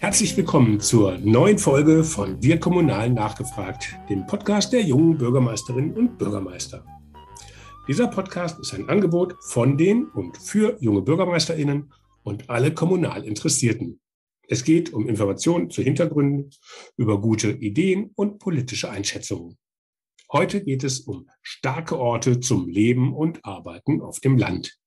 Herzlich willkommen zur neuen Folge von Wir Kommunal nachgefragt, dem Podcast der jungen Bürgermeisterinnen und Bürgermeister. Dieser Podcast ist ein Angebot von den und für junge Bürgermeisterinnen und alle kommunal Interessierten. Es geht um Informationen zu Hintergründen, über gute Ideen und politische Einschätzungen. Heute geht es um starke Orte zum Leben und Arbeiten auf dem Land.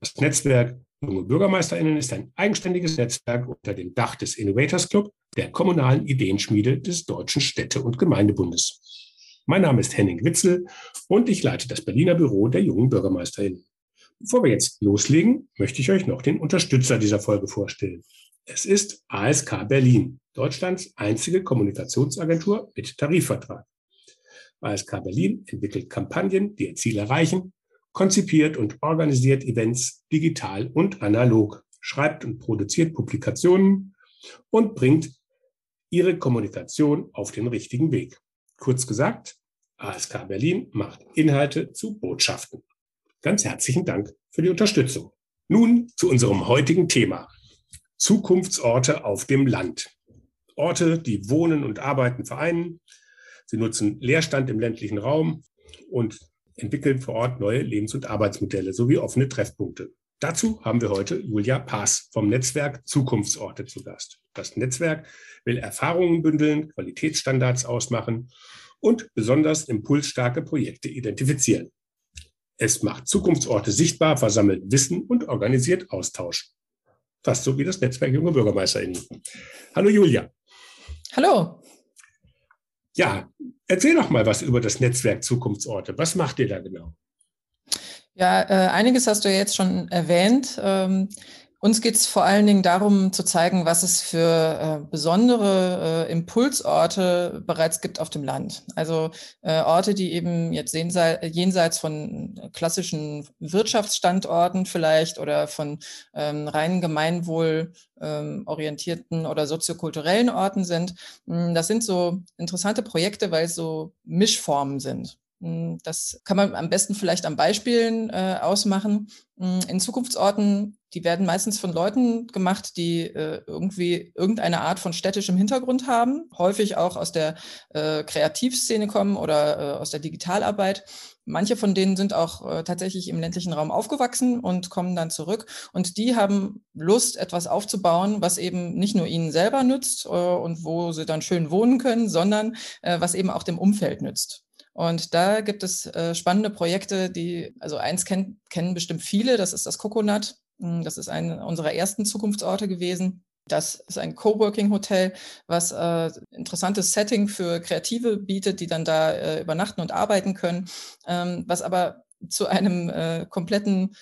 Das Netzwerk Junge BürgermeisterInnen ist ein eigenständiges Netzwerk unter dem Dach des Innovators Club, der kommunalen Ideenschmiede des Deutschen Städte- und Gemeindebundes. Mein Name ist Henning Witzel und ich leite das Berliner Büro der jungen BürgermeisterInnen. Bevor wir jetzt loslegen, möchte ich euch noch den Unterstützer dieser Folge vorstellen. Es ist ASK Berlin, Deutschlands einzige Kommunikationsagentur mit Tarifvertrag. ASK Berlin entwickelt Kampagnen, die ihr Ziel erreichen, konzipiert und organisiert Events digital und analog, schreibt und produziert Publikationen und bringt ihre Kommunikation auf den richtigen Weg. Kurz gesagt, ASK Berlin macht Inhalte zu Botschaften. Ganz herzlichen Dank für die Unterstützung. Nun zu unserem heutigen Thema. Zukunftsorte auf dem Land. Orte, die Wohnen und Arbeiten vereinen, Sie nutzen Leerstand im ländlichen Raum und entwickeln vor Ort neue Lebens- und Arbeitsmodelle sowie offene Treffpunkte. Dazu haben wir heute Julia Paas vom Netzwerk Zukunftsorte zu Gast. Das Netzwerk will Erfahrungen bündeln, Qualitätsstandards ausmachen und besonders impulsstarke Projekte identifizieren. Es macht Zukunftsorte sichtbar, versammelt Wissen und organisiert Austausch. Fast so wie das Netzwerk Junge BürgermeisterInnen. Hallo Julia. Hallo. Ja, erzähl doch mal was über das Netzwerk Zukunftsorte. Was macht ihr da genau? Ja, äh, einiges hast du jetzt schon erwähnt. Ähm, uns geht es vor allen Dingen darum zu zeigen, was es für äh, besondere äh, Impulsorte bereits gibt auf dem Land. Also äh, Orte, die eben jetzt jenseits von klassischen Wirtschaftsstandorten vielleicht oder von ähm, rein gemeinwohl ähm, orientierten oder soziokulturellen Orten sind. Hm, das sind so interessante Projekte, weil es so Mischformen sind. Hm, das kann man am besten vielleicht an Beispielen äh, ausmachen. Hm, in Zukunftsorten, die werden meistens von Leuten gemacht, die äh, irgendwie irgendeine Art von städtischem Hintergrund haben, häufig auch aus der äh, Kreativszene kommen oder äh, aus der Digitalarbeit. Manche von denen sind auch äh, tatsächlich im ländlichen Raum aufgewachsen und kommen dann zurück. Und die haben Lust, etwas aufzubauen, was eben nicht nur ihnen selber nützt äh, und wo sie dann schön wohnen können, sondern äh, was eben auch dem Umfeld nützt. Und da gibt es äh, spannende Projekte, die, also eins kenn, kennen bestimmt viele, das ist das Coconut. Hm, das ist einer unserer ersten Zukunftsorte gewesen. Das ist ein Coworking-Hotel, was äh, interessantes Setting für Kreative bietet, die dann da äh, übernachten und arbeiten können, ähm, was aber zu einem äh, kompletten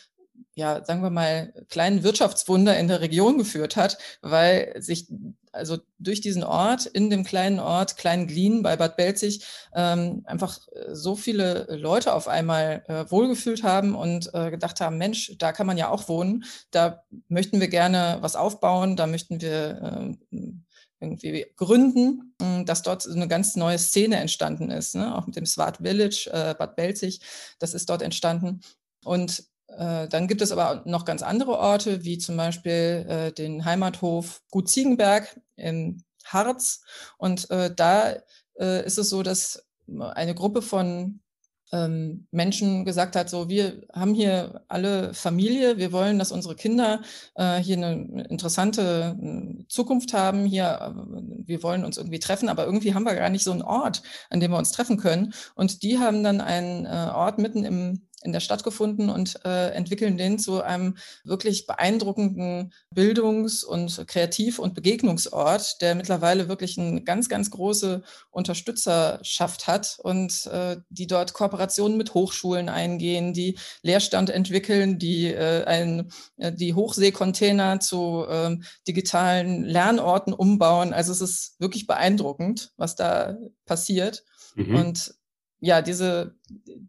ja, sagen wir mal, kleinen Wirtschaftswunder in der Region geführt hat, weil sich also durch diesen Ort, in dem kleinen Ort Klein Glien bei Bad Belzig, ähm, einfach äh, so viele Leute auf einmal äh, wohlgefühlt haben und äh, gedacht haben, Mensch, da kann man ja auch wohnen, da möchten wir gerne was aufbauen, da möchten wir äh, irgendwie gründen, hm, dass dort eine ganz neue Szene entstanden ist, ne? auch mit dem Swart Village äh, Bad Belzig, das ist dort entstanden. Und dann gibt es aber noch ganz andere Orte, wie zum Beispiel äh, den Heimathof Gut Ziegenberg im Harz. Und äh, da äh, ist es so, dass eine Gruppe von ähm, Menschen gesagt hat, so wir haben hier alle Familie, wir wollen, dass unsere Kinder äh, hier eine interessante äh, Zukunft haben, hier, äh, wir wollen uns irgendwie treffen, aber irgendwie haben wir gar nicht so einen Ort, an dem wir uns treffen können. Und die haben dann einen äh, Ort mitten im in der Stadt gefunden und äh, entwickeln den zu einem wirklich beeindruckenden Bildungs- und Kreativ- und Begegnungsort, der mittlerweile wirklich eine ganz, ganz große Unterstützerschaft hat und äh, die dort Kooperationen mit Hochschulen eingehen, die Leerstand entwickeln, die äh, ein, äh, die Hochseekontainer zu äh, digitalen Lernorten umbauen. Also es ist wirklich beeindruckend, was da passiert. Mhm. Und ja, diese,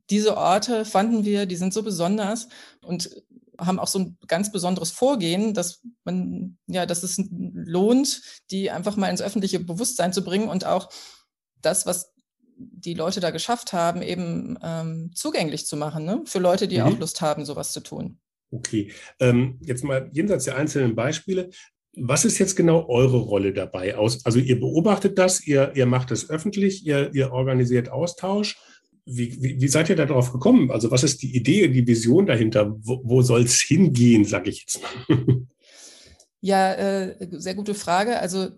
diese Orte fanden wir, die sind so besonders und haben auch so ein ganz besonderes Vorgehen, dass man, ja, dass es lohnt, die einfach mal ins öffentliche Bewusstsein zu bringen und auch das, was die Leute da geschafft haben, eben ähm, zugänglich zu machen, ne? für Leute, die mhm. auch Lust haben, sowas zu tun. Okay, ähm, jetzt mal jenseits der einzelnen Beispiele. Was ist jetzt genau eure Rolle dabei? also ihr beobachtet das, ihr, ihr macht es öffentlich, ihr, ihr organisiert Austausch. Wie, wie, wie, seid ihr darauf gekommen? Also was ist die Idee, die Vision dahinter? Wo, wo soll es hingehen, sage ich jetzt mal? Ja, äh, sehr gute Frage. Also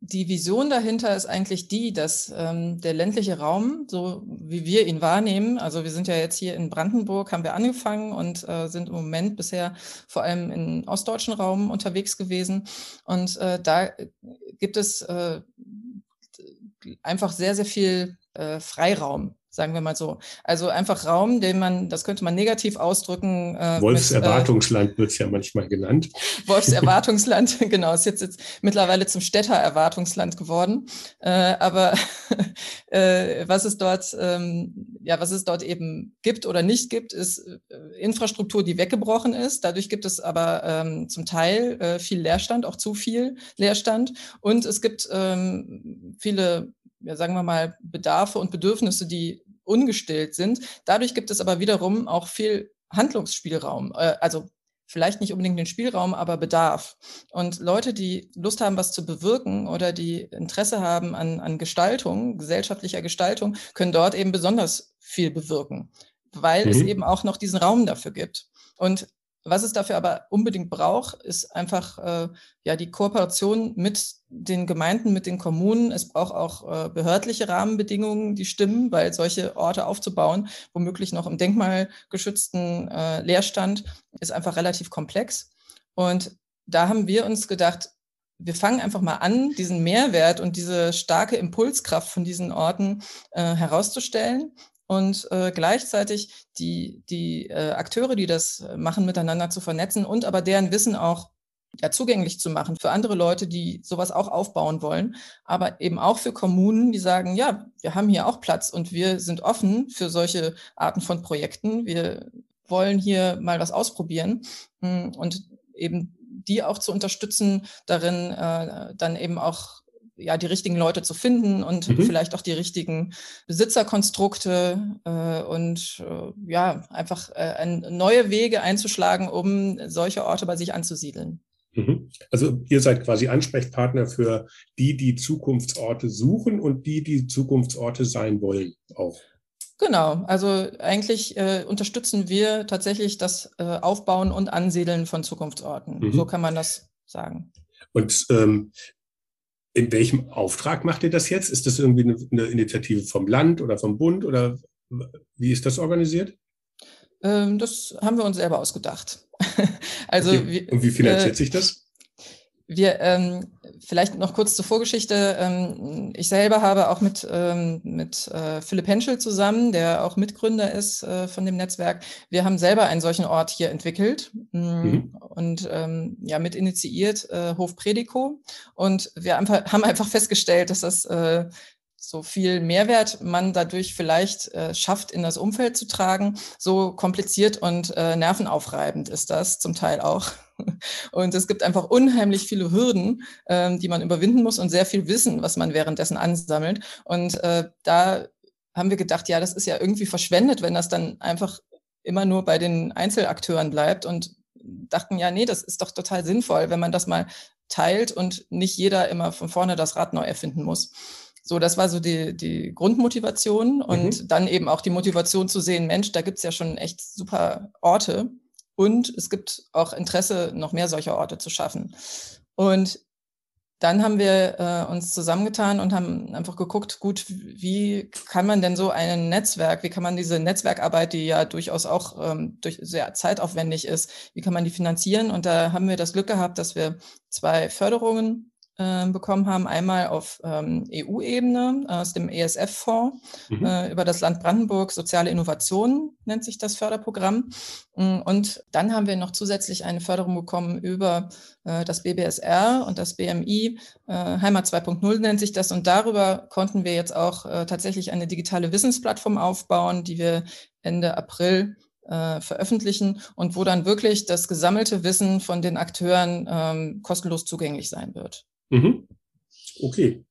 die Vision dahinter ist eigentlich die, dass ähm, der ländliche Raum, so wie wir ihn wahrnehmen, also wir sind ja jetzt hier in Brandenburg, haben wir angefangen und äh, sind im Moment bisher vor allem im ostdeutschen Raum unterwegs gewesen. Und äh, da gibt es äh, einfach sehr, sehr viel äh, Freiraum sagen wir mal so. Also einfach Raum, den man, das könnte man negativ ausdrücken. Äh, Wolfserwartungsland äh, wird es ja manchmal genannt. Wolfserwartungsland, genau, ist jetzt, jetzt mittlerweile zum Städtererwartungsland geworden. Äh, aber äh, was es dort, ähm, ja, was es dort eben gibt oder nicht gibt, ist äh, Infrastruktur, die weggebrochen ist. Dadurch gibt es aber ähm, zum Teil äh, viel Leerstand, auch zu viel Leerstand. Und es gibt ähm, viele ja, sagen wir mal, Bedarfe und Bedürfnisse, die ungestillt sind. Dadurch gibt es aber wiederum auch viel Handlungsspielraum. Äh, also vielleicht nicht unbedingt den Spielraum, aber Bedarf. Und Leute, die Lust haben, was zu bewirken oder die Interesse haben an, an Gestaltung, gesellschaftlicher Gestaltung, können dort eben besonders viel bewirken, weil mhm. es eben auch noch diesen Raum dafür gibt. Und was es dafür aber unbedingt braucht, ist einfach äh, ja die Kooperation mit den Gemeinden, mit den Kommunen. Es braucht auch äh, behördliche Rahmenbedingungen, die stimmen, weil solche Orte aufzubauen, womöglich noch im denkmalgeschützten äh, Leerstand, ist einfach relativ komplex. Und da haben wir uns gedacht, wir fangen einfach mal an, diesen Mehrwert und diese starke Impulskraft von diesen Orten äh, herauszustellen und äh, gleichzeitig die, die äh, Akteure, die das machen, miteinander zu vernetzen und aber deren Wissen auch ja, zugänglich zu machen für andere Leute, die sowas auch aufbauen wollen, aber eben auch für Kommunen, die sagen, ja, wir haben hier auch Platz und wir sind offen für solche Arten von Projekten. Wir wollen hier mal was ausprobieren hm, und eben die auch zu unterstützen, darin äh, dann eben auch ja, die richtigen Leute zu finden und mhm. vielleicht auch die richtigen Besitzerkonstrukte äh, und äh, ja, einfach äh, neue Wege einzuschlagen, um solche Orte bei sich anzusiedeln. Mhm. Also ihr seid quasi Ansprechpartner für die, die Zukunftsorte suchen und die, die Zukunftsorte sein wollen auch. Genau, also eigentlich äh, unterstützen wir tatsächlich das äh, Aufbauen und Ansiedeln von Zukunftsorten. Mhm. So kann man das sagen. Und ähm, in welchem Auftrag macht ihr das jetzt? Ist das irgendwie eine, eine Initiative vom Land oder vom Bund oder wie ist das organisiert? Ähm, das haben wir uns selber ausgedacht. also, okay. Und wie finanziert äh, sich das? Wir, ähm, vielleicht noch kurz zur Vorgeschichte. Ähm, ich selber habe auch mit, ähm, mit äh, Philipp Henschel zusammen, der auch Mitgründer ist äh, von dem Netzwerk. Wir haben selber einen solchen Ort hier entwickelt mm, mhm. und ähm, ja, mit initiiert äh, Hof Predico. Und wir einfach, haben einfach festgestellt, dass das so viel Mehrwert man dadurch vielleicht äh, schafft, in das Umfeld zu tragen. So kompliziert und äh, nervenaufreibend ist das zum Teil auch. Und es gibt einfach unheimlich viele Hürden, ähm, die man überwinden muss und sehr viel Wissen, was man währenddessen ansammelt. Und äh, da haben wir gedacht, ja, das ist ja irgendwie verschwendet, wenn das dann einfach immer nur bei den Einzelakteuren bleibt und dachten, ja, nee, das ist doch total sinnvoll, wenn man das mal teilt und nicht jeder immer von vorne das Rad neu erfinden muss. So, das war so die, die Grundmotivation und mhm. dann eben auch die Motivation zu sehen, Mensch, da gibt's ja schon echt super Orte und es gibt auch Interesse, noch mehr solcher Orte zu schaffen. Und dann haben wir äh, uns zusammengetan und haben einfach geguckt, gut, wie kann man denn so ein Netzwerk, wie kann man diese Netzwerkarbeit, die ja durchaus auch ähm, durch sehr zeitaufwendig ist, wie kann man die finanzieren? Und da haben wir das Glück gehabt, dass wir zwei Förderungen äh, bekommen haben. Einmal auf ähm, EU-Ebene aus dem ESF-Fonds mhm. äh, über das Land Brandenburg Soziale Innovation nennt sich das Förderprogramm. Mm, und dann haben wir noch zusätzlich eine Förderung bekommen über äh, das BBSR und das BMI. Äh, Heimat 2.0 nennt sich das. Und darüber konnten wir jetzt auch äh, tatsächlich eine digitale Wissensplattform aufbauen, die wir Ende April äh, veröffentlichen und wo dann wirklich das gesammelte Wissen von den Akteuren ähm, kostenlos zugänglich sein wird. Mhm. Okay.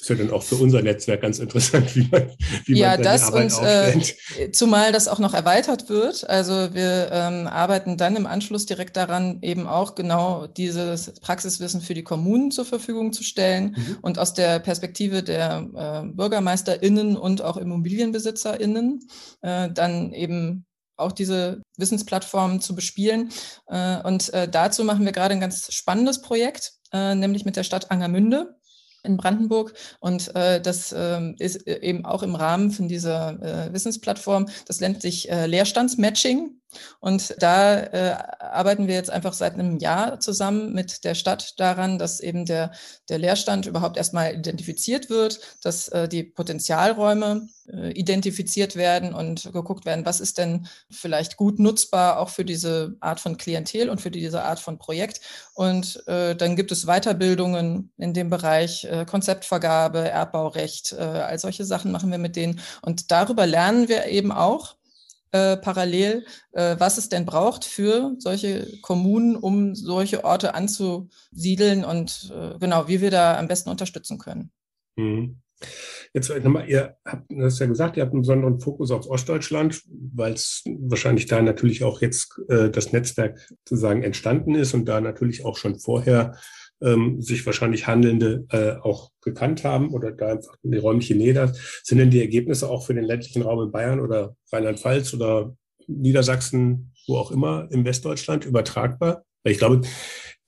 ist ja dann auch für unser Netzwerk ganz interessant, wie man, wie ja, man das und äh, zumal das auch noch erweitert wird. Also wir ähm, arbeiten dann im Anschluss direkt daran, eben auch genau dieses Praxiswissen für die Kommunen zur Verfügung zu stellen mhm. und aus der Perspektive der äh, BürgermeisterInnen und auch ImmobilienbesitzerInnen äh, dann eben auch diese Wissensplattformen zu bespielen. Äh, und äh, dazu machen wir gerade ein ganz spannendes Projekt, äh, nämlich mit der Stadt Angermünde in Brandenburg. Und äh, das äh, ist eben auch im Rahmen von dieser äh, Wissensplattform. Das nennt sich äh, Leerstandsmatching. Und da äh, arbeiten wir jetzt einfach seit einem Jahr zusammen mit der Stadt daran, dass eben der, der Leerstand überhaupt erstmal identifiziert wird, dass die Potenzialräume identifiziert werden und geguckt werden, was ist denn vielleicht gut nutzbar auch für diese Art von Klientel und für diese Art von Projekt. Und äh, dann gibt es Weiterbildungen in dem Bereich äh, Konzeptvergabe, Erbbaurecht, äh, all solche Sachen machen wir mit denen. Und darüber lernen wir eben auch, äh, parallel, äh, was es denn braucht für solche Kommunen, um solche Orte anzusiedeln und äh, genau, wie wir da am besten unterstützen können. Mhm. Jetzt nochmal, ihr habt das ja gesagt, ihr habt einen besonderen Fokus auf Ostdeutschland, weil es wahrscheinlich da natürlich auch jetzt äh, das Netzwerk sozusagen entstanden ist und da natürlich auch schon vorher ähm, sich wahrscheinlich Handelnde äh, auch gekannt haben oder da einfach die räumliche Nähe da. Sind denn die Ergebnisse auch für den ländlichen Raum in Bayern oder Rheinland-Pfalz oder Niedersachsen, wo auch immer, im Westdeutschland übertragbar? Weil ich glaube,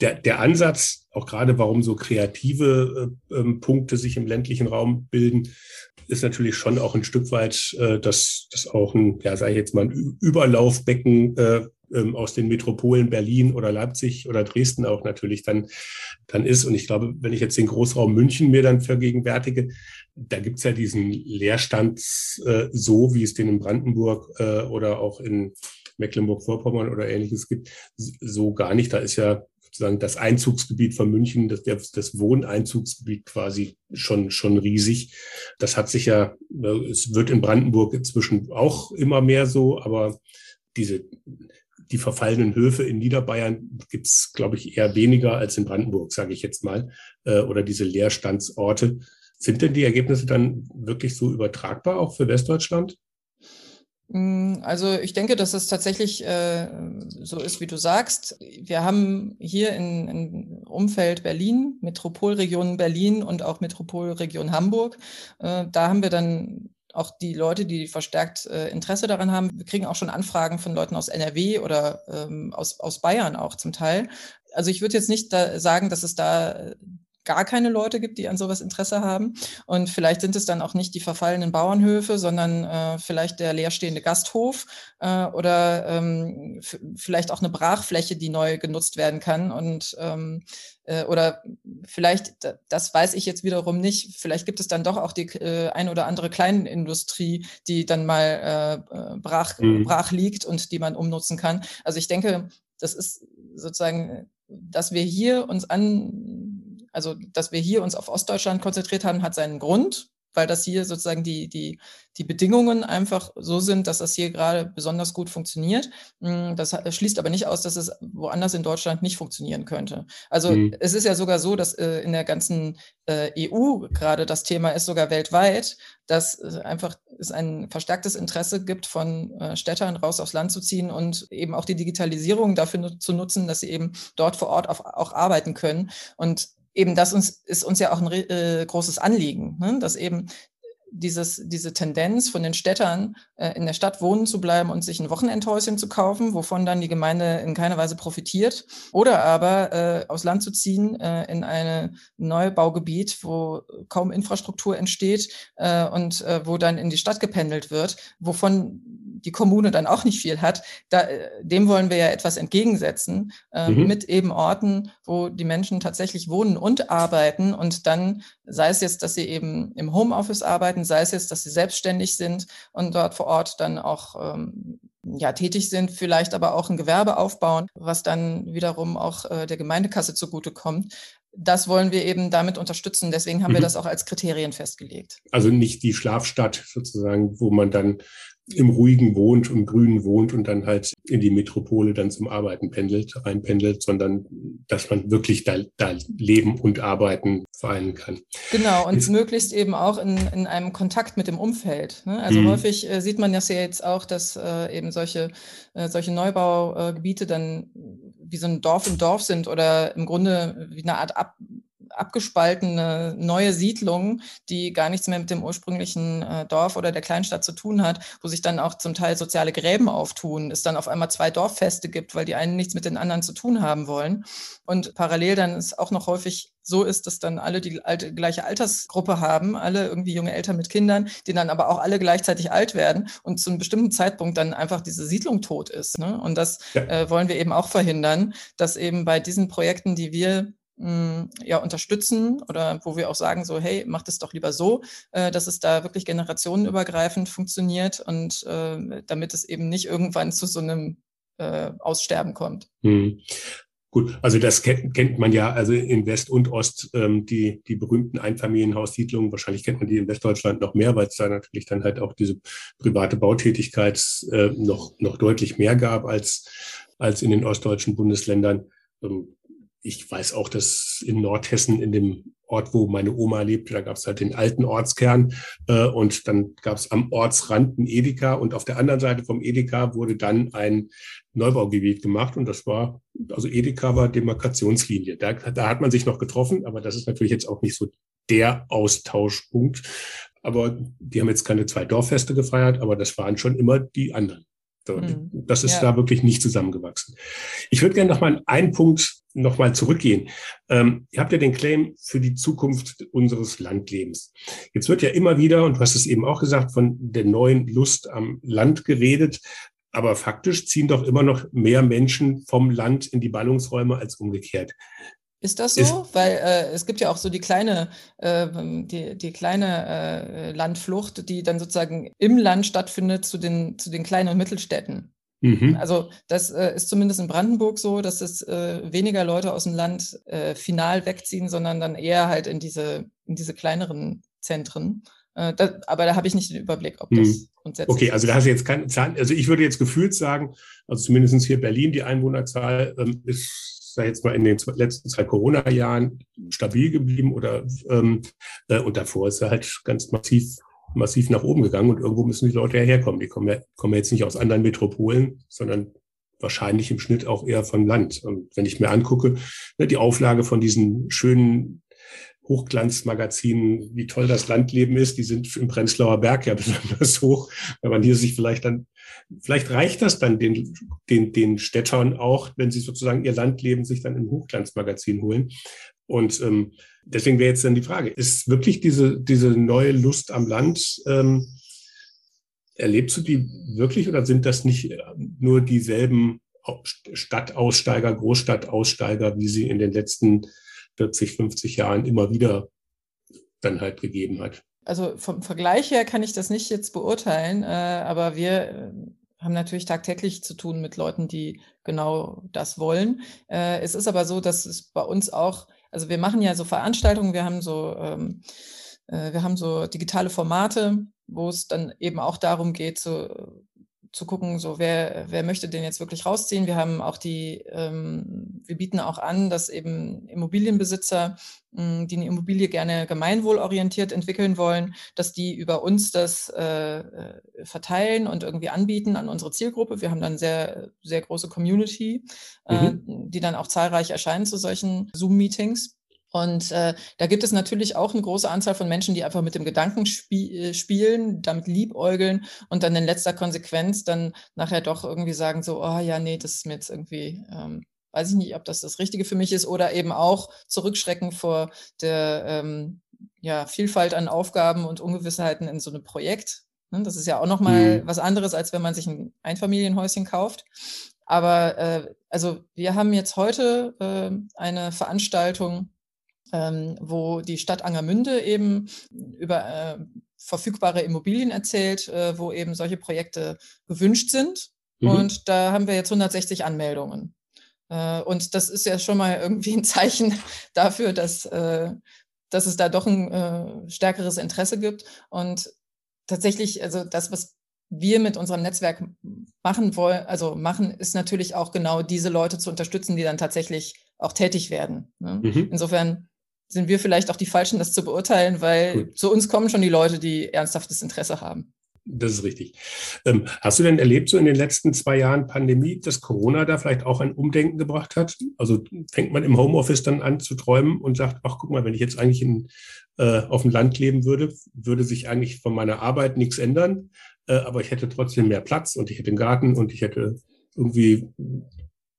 der, der Ansatz, auch gerade warum so kreative äh, ähm, Punkte sich im ländlichen Raum bilden, ist natürlich schon auch ein Stück weit, äh, dass das auch ein, ja, sage ich jetzt mal, ein Überlaufbecken äh, ähm, aus den Metropolen Berlin oder Leipzig oder Dresden auch natürlich dann, dann ist. Und ich glaube, wenn ich jetzt den Großraum München mir dann vergegenwärtige, da gibt's ja diesen Leerstand äh, so, wie es den in Brandenburg äh, oder auch in Mecklenburg-Vorpommern oder ähnliches gibt, so gar nicht. Da ist ja sozusagen das Einzugsgebiet von München, das, das Wohneinzugsgebiet quasi schon, schon riesig. Das hat sich ja, äh, es wird in Brandenburg inzwischen auch immer mehr so, aber diese die verfallenen Höfe in Niederbayern gibt es, glaube ich, eher weniger als in Brandenburg, sage ich jetzt mal, äh, oder diese Leerstandsorte. Sind denn die Ergebnisse dann wirklich so übertragbar auch für Westdeutschland? Mm, also ich denke, dass es tatsächlich äh, so ist, wie du sagst. Wir haben hier im Umfeld Berlin, Metropolregion Berlin und auch Metropolregion Hamburg, äh, da haben wir dann auch die Leute, die verstärkt äh, Interesse daran haben. Wir kriegen auch schon Anfragen von Leuten aus NRW oder ähm, aus, aus Bayern auch zum Teil. Also ich würde jetzt nicht da sagen, dass es da gar keine Leute gibt, die an sowas Interesse haben. Und vielleicht sind es dann auch nicht die verfallenen Bauernhöfe, sondern äh, vielleicht der leerstehende Gasthof äh, oder ähm, vielleicht auch eine Brachfläche, die neu genutzt werden kann. Und ähm, äh, oder vielleicht, das weiß ich jetzt wiederum nicht, vielleicht gibt es dann doch auch die äh, ein oder andere Kleinindustrie, die dann mal äh, äh, brach, mhm. brach liegt und die man umnutzen kann. Also ich denke, das ist sozusagen, dass wir hier uns an also, dass wir hier uns auf Ostdeutschland konzentriert haben, hat seinen Grund, weil das hier sozusagen die, die, die Bedingungen einfach so sind, dass das hier gerade besonders gut funktioniert. Hm, das schließt aber nicht aus, dass es woanders in Deutschland nicht funktionieren könnte. Also mhm. es ist ja sogar so, dass äh, in der ganzen äh, EU gerade das Thema ist, sogar weltweit, dass äh, einfach es ein verstärktes Interesse gibt, von äh, Städtern raus aufs Land zu ziehen und eben auch die Digitalisierung dafür zu nutzen, dass sie eben dort vor Ort auf, auch arbeiten können. Und eben das uns, ist uns ja auch ein äh, großes Anliegen, ne? dass eben dieses, diese Tendenz von den Städtern, äh, in der Stadt wohnen zu bleiben und sich ein Wochenendhäuschen zu kaufen, wovon dann die Gemeinde in keiner Weise profitiert, oder aber äh, aus Land zu ziehen äh, in ein Neubaugebiet, wo kaum Infrastruktur entsteht äh, und äh, wo dann in die Stadt gependelt wird, wovon die Kommune dann auch nicht viel hat, da, äh, dem wollen wir ja etwas entgegensetzen, äh, mhm. mit eben Orten, wo die Menschen tatsächlich wohnen und arbeiten und dann, sei es jetzt, dass sie eben im Homeoffice arbeiten, sei es jetzt, dass sie selbstständig sind und dort vor Ort dann auch ähm, ja, tätig sind, vielleicht aber auch ein Gewerbe aufbauen, was dann wiederum auch äh, der Gemeindekasse zugutekommt. Das wollen wir eben damit unterstützen. Deswegen haben mhm. wir das auch als Kriterien festgelegt. Also nicht die Schlafstadt sozusagen, wo man dann im Ruhigen wohnt, im Grünen wohnt und dann halt in die Metropole dann zum Arbeiten pendelt, reinpendelt, sondern dass man wirklich da, da Leben und Arbeiten vereinen kann. Genau, und jetzt, möglichst eben auch in, in einem Kontakt mit dem Umfeld. Ne? Also mh. häufig äh, sieht man das ja jetzt auch, dass äh, eben solche, äh, solche Neubaugebiete dann wie so ein Dorf im Dorf sind oder im Grunde wie eine Art Ab abgespaltene neue Siedlung, die gar nichts mehr mit dem ursprünglichen äh, Dorf oder der Kleinstadt zu tun hat, wo sich dann auch zum Teil soziale Gräben auftun, es dann auf einmal zwei Dorffeste gibt, weil die einen nichts mit den anderen zu tun haben wollen. Und parallel dann ist auch noch häufig so ist, dass dann alle die alte, gleiche Altersgruppe haben, alle irgendwie junge Eltern mit Kindern, die dann aber auch alle gleichzeitig alt werden und zu einem bestimmten Zeitpunkt dann einfach diese Siedlung tot ist. Ne? Und das ja. äh, wollen wir eben auch verhindern, dass eben bei diesen Projekten, die wir hm, ja, unterstützen oder wo wir auch sagen, so, hey, macht es doch lieber so, äh, dass es da wirklich generationenübergreifend funktioniert und äh, damit es eben nicht irgendwann zu so einem äh, Aussterben kommt. Hm. Gut, also das kennt, man ja, also in West und Ost, ähm, die, die berühmten Einfamilienhaussiedlungen, wahrscheinlich kennt man die in Westdeutschland noch mehr, weil es da natürlich dann halt auch diese private Bautätigkeit noch, noch deutlich mehr gab als, als in den ostdeutschen Bundesländern. Ähm, ich weiß auch, dass in Nordhessen, in dem Ort, wo meine Oma lebte, da gab es halt den alten Ortskern äh, und dann gab es am Ortsrand ein Edeka und auf der anderen Seite vom Edeka wurde dann ein Neubaugebiet gemacht und das war, also Edeka war Demarkationslinie. Da, da hat man sich noch getroffen, aber das ist natürlich jetzt auch nicht so der Austauschpunkt. Aber die haben jetzt keine zwei Dorffeste gefeiert, aber das waren schon immer die anderen. So, mhm. Das ist ja. da wirklich nicht zusammengewachsen. Ich würde gerne noch mal einen Punkt noch mal zurückgehen. Ähm, ihr habt ja den Claim für die Zukunft unseres Landlebens. Jetzt wird ja immer wieder, und du hast es eben auch gesagt, von der neuen Lust am Land geredet. Aber faktisch ziehen doch immer noch mehr Menschen vom Land in die Ballungsräume als umgekehrt. Ist das so? Ist, Weil äh, es gibt ja auch so die kleine, äh, die, die kleine äh, Landflucht, die dann sozusagen im Land stattfindet zu den, zu den kleinen und Mittelstädten. Mhm. Also das äh, ist zumindest in Brandenburg so, dass es äh, weniger Leute aus dem Land äh, final wegziehen, sondern dann eher halt in diese, in diese kleineren Zentren. Das, aber da habe ich nicht den Überblick, ob das mhm. grundsätzlich. Okay, also da hast du jetzt keine Zahlen. Also ich würde jetzt gefühlt sagen, also zumindest hier Berlin, die Einwohnerzahl ähm, ist sag jetzt mal in den letzten zwei Corona-Jahren stabil geblieben oder ähm, äh, und davor ist er halt ganz massiv massiv nach oben gegangen und irgendwo müssen die Leute ja herkommen. Die kommen ja, kommen ja jetzt nicht aus anderen Metropolen, sondern wahrscheinlich im Schnitt auch eher von Land. Und wenn ich mir angucke, ne, die Auflage von diesen schönen Hochglanzmagazinen, wie toll das Landleben ist, die sind im Prenzlauer Berg ja besonders hoch. Wenn man hier sich vielleicht dann Vielleicht reicht das dann den, den, den Städtern auch, wenn sie sozusagen ihr Landleben sich dann im Hochglanzmagazin holen. Und ähm, deswegen wäre jetzt dann die Frage, ist wirklich diese, diese neue Lust am Land, ähm, erlebst du die wirklich oder sind das nicht äh, nur dieselben Stadtaussteiger, Großstadtaussteiger, wie sie in den letzten 40, 50 Jahren immer wieder dann halt gegeben hat? Also vom Vergleich her kann ich das nicht jetzt beurteilen, äh, aber wir äh, haben natürlich tagtäglich zu tun mit Leuten, die genau das wollen. Äh, es ist aber so, dass es bei uns auch, also wir machen ja so Veranstaltungen, wir haben so, ähm, äh, wir haben so digitale Formate, wo es dann eben auch darum geht, so zu gucken, so wer, wer möchte den jetzt wirklich rausziehen. Wir haben auch die, ähm, wir bieten auch an, dass eben Immobilienbesitzer, mh, die eine Immobilie gerne gemeinwohlorientiert entwickeln wollen, dass die über uns das äh, äh, verteilen und irgendwie anbieten an unsere Zielgruppe. Wir haben dann sehr, sehr große Community, mhm. äh, die dann auch zahlreich erscheinen zu solchen Zoom-Meetings. Und äh, da gibt es natürlich auch eine große Anzahl von Menschen, die einfach mit dem Gedanken spie äh, spielen, damit liebäugeln und dann in letzter Konsequenz dann nachher doch irgendwie sagen so, oh ja, nee, das ist mir jetzt irgendwie, ähm, weiß ich nicht, ob das das Richtige für mich ist oder eben auch zurückschrecken vor der ähm, ja, Vielfalt an Aufgaben und Ungewissheiten in so einem Projekt. Ne? Das ist ja auch nochmal mhm. was anderes, als wenn man sich ein Einfamilienhäuschen kauft. Aber äh, also wir haben jetzt heute äh, eine Veranstaltung ähm, wo die Stadt Angermünde eben über äh, verfügbare Immobilien erzählt, äh, wo eben solche Projekte gewünscht sind. Mhm. Und da haben wir jetzt 160 Anmeldungen. Äh, und das ist ja schon mal irgendwie ein Zeichen dafür, dass, äh, dass es da doch ein äh, stärkeres Interesse gibt. Und tatsächlich, also das, was wir mit unserem Netzwerk machen wollen, also machen, ist natürlich auch genau diese Leute zu unterstützen, die dann tatsächlich auch tätig werden. Ne? Mhm. Insofern sind wir vielleicht auch die Falschen, das zu beurteilen, weil Gut. zu uns kommen schon die Leute, die ernsthaftes Interesse haben. Das ist richtig. Ähm, hast du denn erlebt, so in den letzten zwei Jahren Pandemie, dass Corona da vielleicht auch ein Umdenken gebracht hat? Also fängt man im Homeoffice dann an zu träumen und sagt, ach guck mal, wenn ich jetzt eigentlich in, äh, auf dem Land leben würde, würde sich eigentlich von meiner Arbeit nichts ändern, äh, aber ich hätte trotzdem mehr Platz und ich hätte einen Garten und ich hätte irgendwie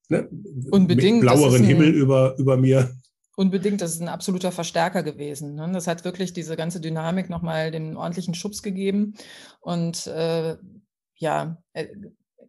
ne, Unbedingt, blaueren Himmel über, über mir. Unbedingt, das ist ein absoluter Verstärker gewesen. Ne? Das hat wirklich diese ganze Dynamik nochmal den ordentlichen Schubs gegeben. Und äh, ja, äh,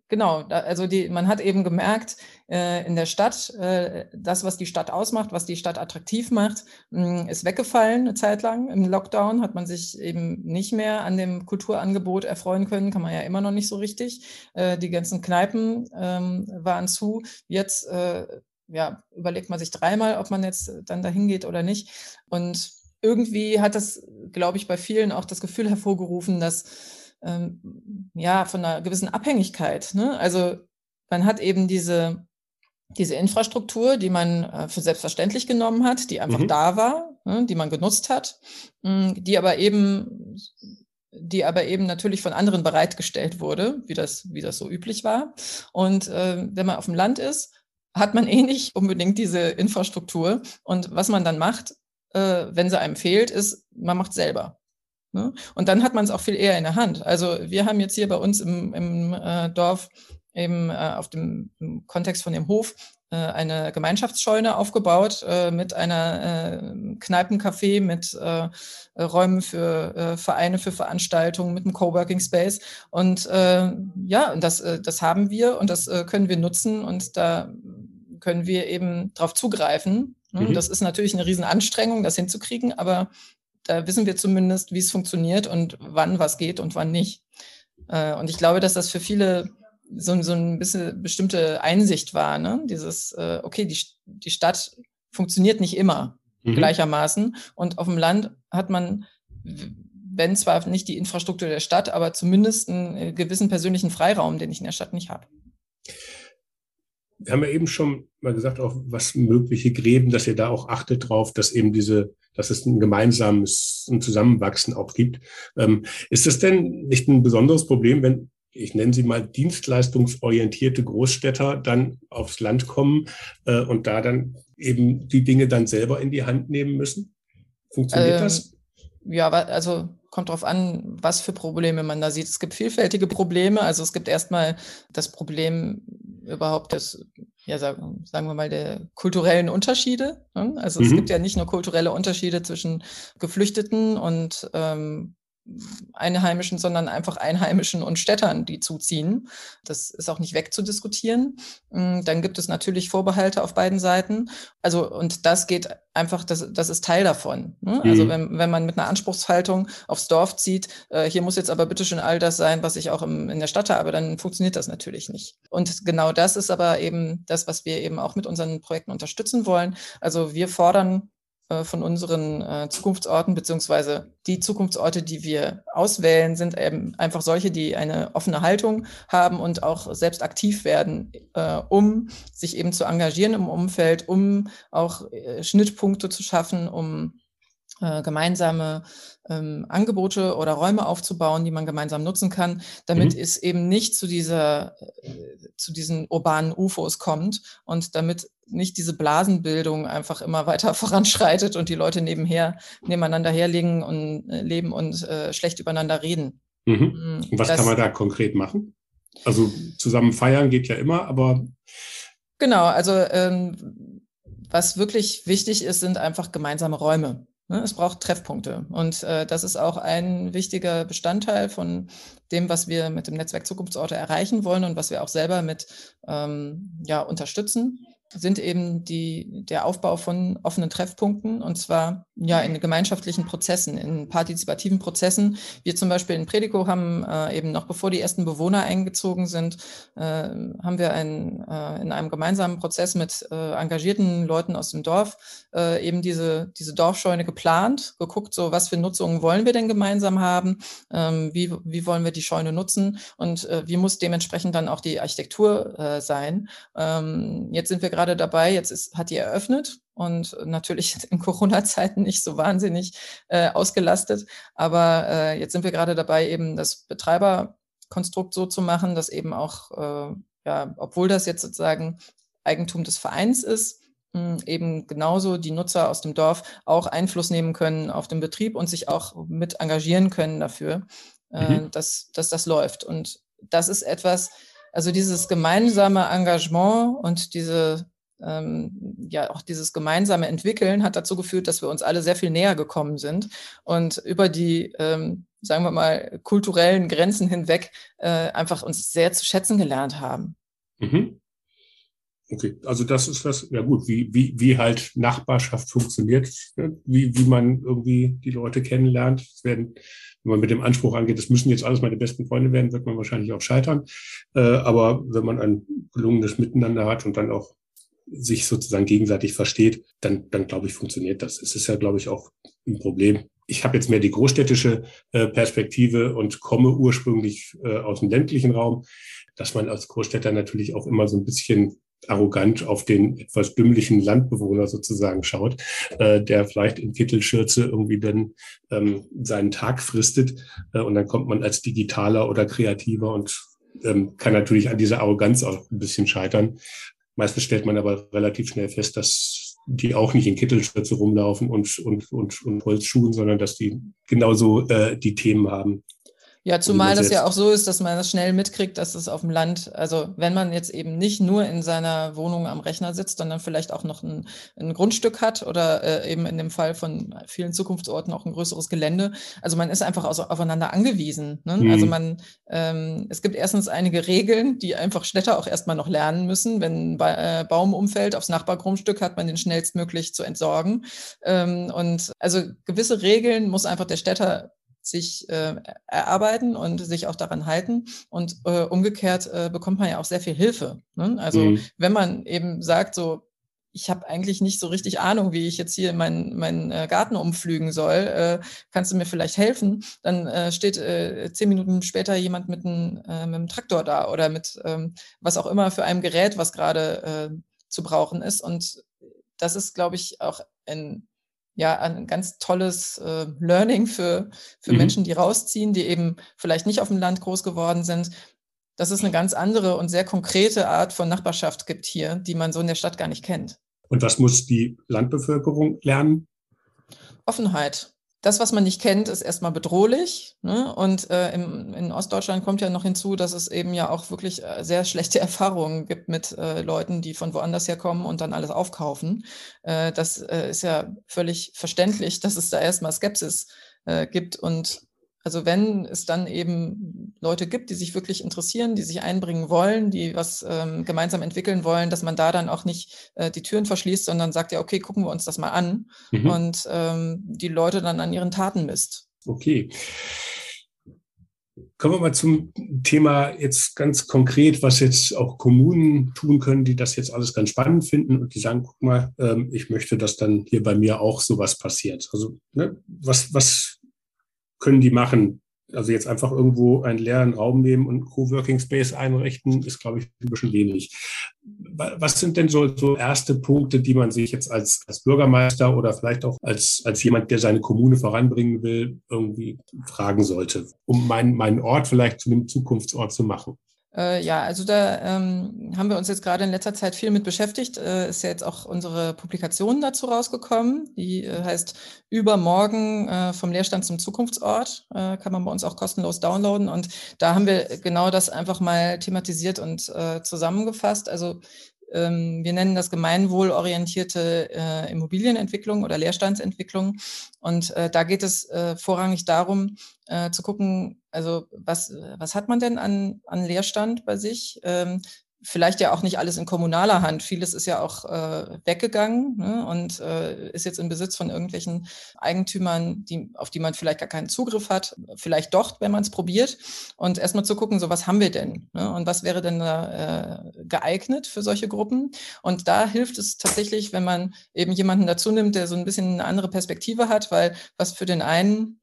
genau, also die, man hat eben gemerkt, äh, in der Stadt, äh, das, was die Stadt ausmacht, was die Stadt attraktiv macht, mh, hm, ist weggefallen eine Zeit lang. Im Lockdown hat man sich eben nicht mehr an dem Kulturangebot erfreuen können, kann man ja immer noch nicht so richtig. Äh, die ganzen Kneipen ähm, waren zu. Jetzt äh, ja, überlegt man sich dreimal, ob man jetzt äh, dann dahin geht oder nicht. Und irgendwie hat das, glaube ich, bei vielen auch das Gefühl hervorgerufen, dass ähm, ja von einer gewissen Abhängigkeit. Ne? Also man hat eben diese diese Infrastruktur, die man äh, für selbstverständlich genommen hat, die einfach mhm. da war, ne, die man genutzt hat, mh, hm, die aber eben die aber eben natürlich von anderen bereitgestellt wurde, wie das, wie das so üblich war. Und äh, wenn man auf dem Land ist, hat man eh nicht unbedingt diese Infrastruktur. Und was man dann macht, äh, wenn sie einem fehlt, ist, man macht selber. Ne? Und dann hat man es auch viel eher in der Hand. Also wir haben jetzt hier bei uns im, im äh, Dorf eben äh, auf dem Kontext von dem Hof eine Gemeinschaftsscheune aufgebaut äh, mit einer äh, Kneipencafé, mit äh, Räumen für äh, Vereine, für Veranstaltungen, mit einem Coworking Space. Und äh, ja, das, äh, das haben wir und das äh, können wir nutzen und da können wir eben darauf zugreifen. Ne? Mhm. Das ist natürlich eine Riesenanstrengung, das hinzukriegen, aber da wissen wir zumindest, wie es funktioniert und wann was geht und wann nicht. Äh, und ich glaube, dass das für viele so, so ein bisschen bestimmte Einsicht war, ne? Dieses, äh, okay, die, die Stadt funktioniert nicht immer mhm. gleichermaßen. Und auf dem Land hat man, wenn zwar nicht die Infrastruktur der Stadt, aber zumindest einen äh, gewissen persönlichen Freiraum, den ich in der Stadt nicht habe wir haben ja eben schon mal gesagt, auch was mögliche Gräben, dass ihr da auch achtet drauf, dass eben diese, dass es ein gemeinsames ein Zusammenwachsen auch gibt. Ähm, ist das denn nicht ein besonderes Problem, wenn ich nenne sie mal dienstleistungsorientierte Großstädter dann aufs Land kommen äh, und da dann eben die Dinge dann selber in die Hand nehmen müssen? Funktioniert ähm, das? Ja, also kommt darauf an, was für Probleme man da sieht. Es gibt vielfältige Probleme. Also es gibt erstmal das Problem überhaupt des, ja, sagen, wir mal, der kulturellen Unterschiede. Ne? Also mhm. es gibt ja nicht nur kulturelle Unterschiede zwischen Geflüchteten und ähm, Einheimischen, sondern einfach Einheimischen und Städtern, die zuziehen. Das ist auch nicht wegzudiskutieren. Mm, dann gibt es natürlich Vorbehalte auf beiden Seiten. Also, und das geht einfach, das, das ist Teil davon. Ne? Also, mhm. wenn, wenn man mit einer Anspruchshaltung aufs Dorf zieht, äh, hier muss jetzt aber bitte schon all das sein, was ich auch im, in der Stadt habe, dann funktioniert das natürlich nicht. Und genau das ist aber eben das, was wir eben auch mit unseren Projekten unterstützen wollen. Also, wir fordern von unseren äh, Zukunftsorten, beziehungsweise die Zukunftsorte, die wir auswählen, sind eben einfach solche, die eine offene Haltung haben und auch selbst aktiv werden, äh, um sich eben zu engagieren im Umfeld, um auch äh, Schnittpunkte zu schaffen, um äh, gemeinsame ähm, Angebote oder Räume aufzubauen, die man gemeinsam nutzen kann, damit mhm. es eben nicht zu dieser, äh, zu diesen urbanen UFOs kommt und damit nicht diese Blasenbildung einfach immer weiter voranschreitet und die Leute nebenher, nebeneinander herlegen und äh, leben und äh, schlecht übereinander reden. Mhm. Mm, und was das, kann man da konkret machen? Also zusammen feiern geht ja immer, aber. Genau, also ähm, was wirklich wichtig ist, sind einfach gemeinsame Räume. Ne, es braucht Treffpunkte. Und äh, das ist auch ein wichtiger Bestandteil von dem, was wir mit dem Netzwerk Zukunftsorte erreichen wollen und was wir auch selber mit ähm, ja, unterstützen sind eben die, der Aufbau von offenen Treffpunkten und zwar ja in gemeinschaftlichen Prozessen, in partizipativen Prozessen. Wir zum Beispiel in Predico haben äh, eben noch bevor die ersten Bewohner eingezogen sind, äh, haben wir ein, äh, in einem gemeinsamen Prozess mit äh, engagierten Leuten aus dem Dorf äh, eben diese, diese Dorfscheune geplant, geguckt, so was für Nutzungen wollen wir denn gemeinsam haben, ähm, wie, wie wollen wir die Scheune nutzen und äh, wie muss dementsprechend dann auch die Architektur sein. Ähm, jetzt sind wir gerade dabei, jetzt ist, hat die eröffnet und natürlich in Corona-Zeiten nicht so wahnsinnig äh, ausgelastet. Aber äh, jetzt sind wir gerade dabei, eben das Betreiberkonstrukt so zu machen, dass eben auch, äh, ja, obwohl das jetzt sozusagen Eigentum des Vereins ist, eben genauso die Nutzer aus dem Dorf auch Einfluss nehmen können auf den Betrieb und sich auch mit engagieren können dafür, äh, mhm. dass, dass das läuft. Und das ist etwas, also dieses gemeinsame Engagement und diese ähm, ja auch dieses gemeinsame Entwickeln hat dazu geführt, dass wir uns alle sehr viel näher gekommen sind und über die, ähm, sagen wir mal, kulturellen Grenzen hinweg äh, einfach uns sehr zu schätzen gelernt haben. Mhm. Okay, also das ist das, ja gut, wie, wie, wie halt Nachbarschaft funktioniert, ne? wie, wie man irgendwie die Leute kennenlernt. Werden, wenn man mit dem Anspruch angeht, es müssen jetzt alles meine besten Freunde werden, wird man wahrscheinlich auch scheitern. Äh, aber wenn man ein gelungenes Miteinander hat und dann auch sich sozusagen gegenseitig versteht, dann, dann glaube ich, funktioniert das. Es ist ja, glaube ich, auch ein Problem. Ich habe jetzt mehr die großstädtische äh, Perspektive und komme ursprünglich äh, aus dem ländlichen Raum, dass man als Großstädter natürlich auch immer so ein bisschen arrogant auf den etwas dümmlichen Landbewohner sozusagen schaut, äh, der vielleicht in Kittelschürze irgendwie dann ähm, seinen Tag fristet äh, und dann kommt man als Digitaler oder Kreativer und ähm, kann natürlich an dieser Arroganz auch ein bisschen scheitern. Meistens stellt man aber relativ schnell fest, dass die auch nicht in Kittelschürze rumlaufen und, und, und, und Holzschuhen, sondern dass die genauso äh, die Themen haben, ja, zumal das ja auch so ist, dass man das schnell mitkriegt, dass es auf dem Land, also wenn man jetzt eben nicht nur in seiner Wohnung am Rechner sitzt, sondern vielleicht auch noch ein, ein Grundstück hat oder äh, eben in dem Fall von vielen Zukunftsorten auch ein größeres Gelände. Also man ist einfach also aufeinander angewiesen. Ne? Mhm. Also man, ähm, es gibt erstens einige Regeln, die einfach Städter auch erstmal noch lernen müssen. Wenn ein ba äh, Baum umfällt aufs Nachbargrundstück, hat man den schnellstmöglich zu entsorgen. Ähm, und also gewisse Regeln muss einfach der Städter sich äh, erarbeiten und sich auch daran halten. Und äh, umgekehrt äh, bekommt man ja auch sehr viel Hilfe. Ne? Also mhm. wenn man eben sagt, so, ich habe eigentlich nicht so richtig Ahnung, wie ich jetzt hier meinen mein, äh, Garten umflügen soll. Äh, kannst du mir vielleicht helfen? Dann äh, steht äh, zehn Minuten später jemand mit, ein, äh, mit einem Traktor da oder mit ähm, was auch immer für einem Gerät, was gerade äh, zu brauchen ist. Und das ist, glaube ich, auch ein ja ein ganz tolles äh, Learning für, für mhm. Menschen, die rausziehen, die eben vielleicht nicht auf dem Land groß geworden sind, dass es eine ganz andere und sehr konkrete Art von Nachbarschaft gibt hier, die man so in der Stadt gar nicht kennt. Und was muss die Landbevölkerung lernen? Offenheit das, was man nicht kennt, ist erstmal bedrohlich. Ne? Und äh, im, in Ostdeutschland kommt ja noch hinzu, dass es eben ja auch wirklich äh, sehr schlechte Erfahrungen gibt mit äh, Leuten, die von woanders herkommen und dann alles aufkaufen. Äh, das äh, ist ja völlig verständlich, dass es da erstmal Skepsis gibt. Und also wenn es dann eben Leute gibt, die sich wirklich interessieren, die sich einbringen wollen, die was ähm, gemeinsam entwickeln wollen, dass man da dann auch nicht äh, die Türen verschließt, sondern sagt, ja, okay, gucken wir uns das mal an mhm. und ähm, die Leute dann an ihren Taten misst. Okay. Kommen wir mal zum Thema jetzt ganz konkret, was jetzt auch Kommunen tun können, die das jetzt alles ganz spannend finden und die sagen, guck mal, ähm, ich möchte, dass dann hier bei mir auch sowas passiert. Also ne, was, was können die machen? Also jetzt einfach irgendwo einen leeren Raum nehmen und Coworking Space einrichten, ist, glaube ich, ein bisschen wenig. Was sind denn so, so erste Punkte, die man sich jetzt als, als Bürgermeister oder vielleicht auch als, als jemand, der seine Kommune voranbringen will, irgendwie fragen sollte, um meinen, meinen Ort vielleicht zu einem Zukunftsort zu machen? Äh, ja, also da ähm, haben wir uns jetzt gerade in letzter Zeit viel mit beschäftigt. Äh, ist ja jetzt auch unsere Publikation dazu rausgekommen. Die äh, heißt Übermorgen äh, vom Leerstand zum Zukunftsort. Äh, kann man bei uns auch kostenlos downloaden. Und da haben wir genau das einfach mal thematisiert und äh, zusammengefasst. Also wir nennen das gemeinwohlorientierte äh, Immobilienentwicklung oder Leerstandsentwicklung. Und äh, da geht es äh, vorrangig darum, äh, zu gucken, also was, was hat man denn an, an Leerstand bei sich? Ähm, vielleicht ja auch nicht alles in kommunaler Hand. Vieles ist ja auch äh, weggegangen ne, und äh, ist jetzt im Besitz von irgendwelchen Eigentümern, die, auf die man vielleicht gar keinen Zugriff hat. Vielleicht doch, wenn man es probiert. Und erstmal zu gucken, so was haben wir denn? Ne, und was wäre denn da äh, geeignet für solche Gruppen? Und da hilft es tatsächlich, wenn man eben jemanden dazu nimmt, der so ein bisschen eine andere Perspektive hat, weil was für den einen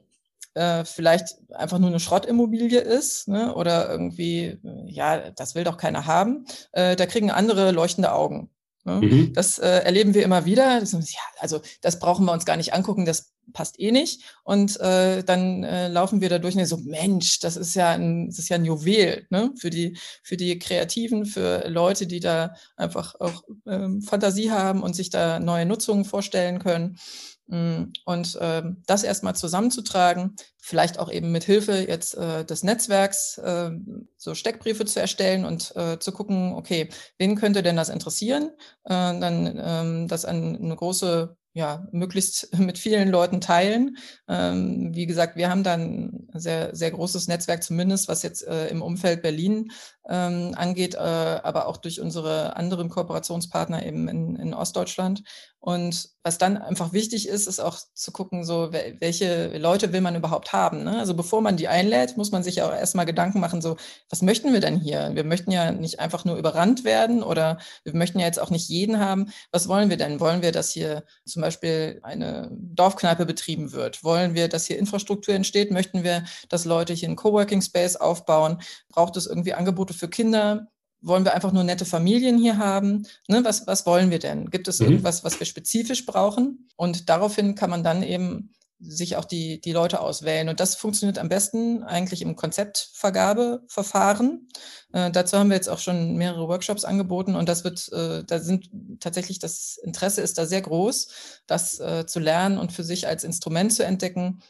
äh, vielleicht einfach nur eine Schrottimmobilie ist ne? oder irgendwie, ja, das will doch keiner haben, äh, da kriegen andere leuchtende Augen. Ne? Mhm. Das äh, erleben wir immer wieder. Das, ja, also das brauchen wir uns gar nicht angucken, das passt eh nicht. Und äh, dann äh, laufen wir da durch und so, Mensch, das ist ja ein, das ist ja ein Juwel ne? für, die, für die Kreativen, für Leute, die da einfach auch ähm, Fantasie haben und sich da neue Nutzungen vorstellen können. Mm, und äh, das erstmal zusammenzutragen, vielleicht auch eben mit Hilfe jetzt äh, des Netzwerks äh, so Steckbriefe zu erstellen und äh, zu gucken, okay, wen könnte denn das interessieren? Äh, dann ähm, das an eine große ja, möglichst mit vielen Leuten teilen. Ähm, wie gesagt, wir haben da ein sehr, sehr großes Netzwerk, zumindest was jetzt äh, im Umfeld Berlin ähm, angeht, äh, aber auch durch unsere anderen Kooperationspartner eben in, in Ostdeutschland. Und was dann einfach wichtig ist, ist auch zu gucken, so welche Leute will man überhaupt haben. Ne? Also bevor man die einlädt, muss man sich auch erstmal Gedanken machen, so was möchten wir denn hier? Wir möchten ja nicht einfach nur überrannt werden oder wir möchten ja jetzt auch nicht jeden haben. Was wollen wir denn? Wollen wir, dass hier zum Beispiel eine Dorfkneipe betrieben wird? Wollen wir, dass hier Infrastruktur entsteht? Möchten wir, dass Leute hier einen Coworking Space aufbauen? Braucht es irgendwie Angebote für Kinder? Wollen wir einfach nur nette Familien hier haben? Ne, was, was wollen wir denn? Gibt es mhm. irgendwas, was wir spezifisch brauchen? Und daraufhin kann man dann eben sich auch die, die Leute auswählen. Und das funktioniert am besten eigentlich im Konzeptvergabeverfahren. Äh, dazu haben wir jetzt auch schon mehrere Workshops angeboten und das wird, äh, da sind tatsächlich das Interesse ist da sehr groß, das äh, zu lernen und für sich als Instrument zu entdecken,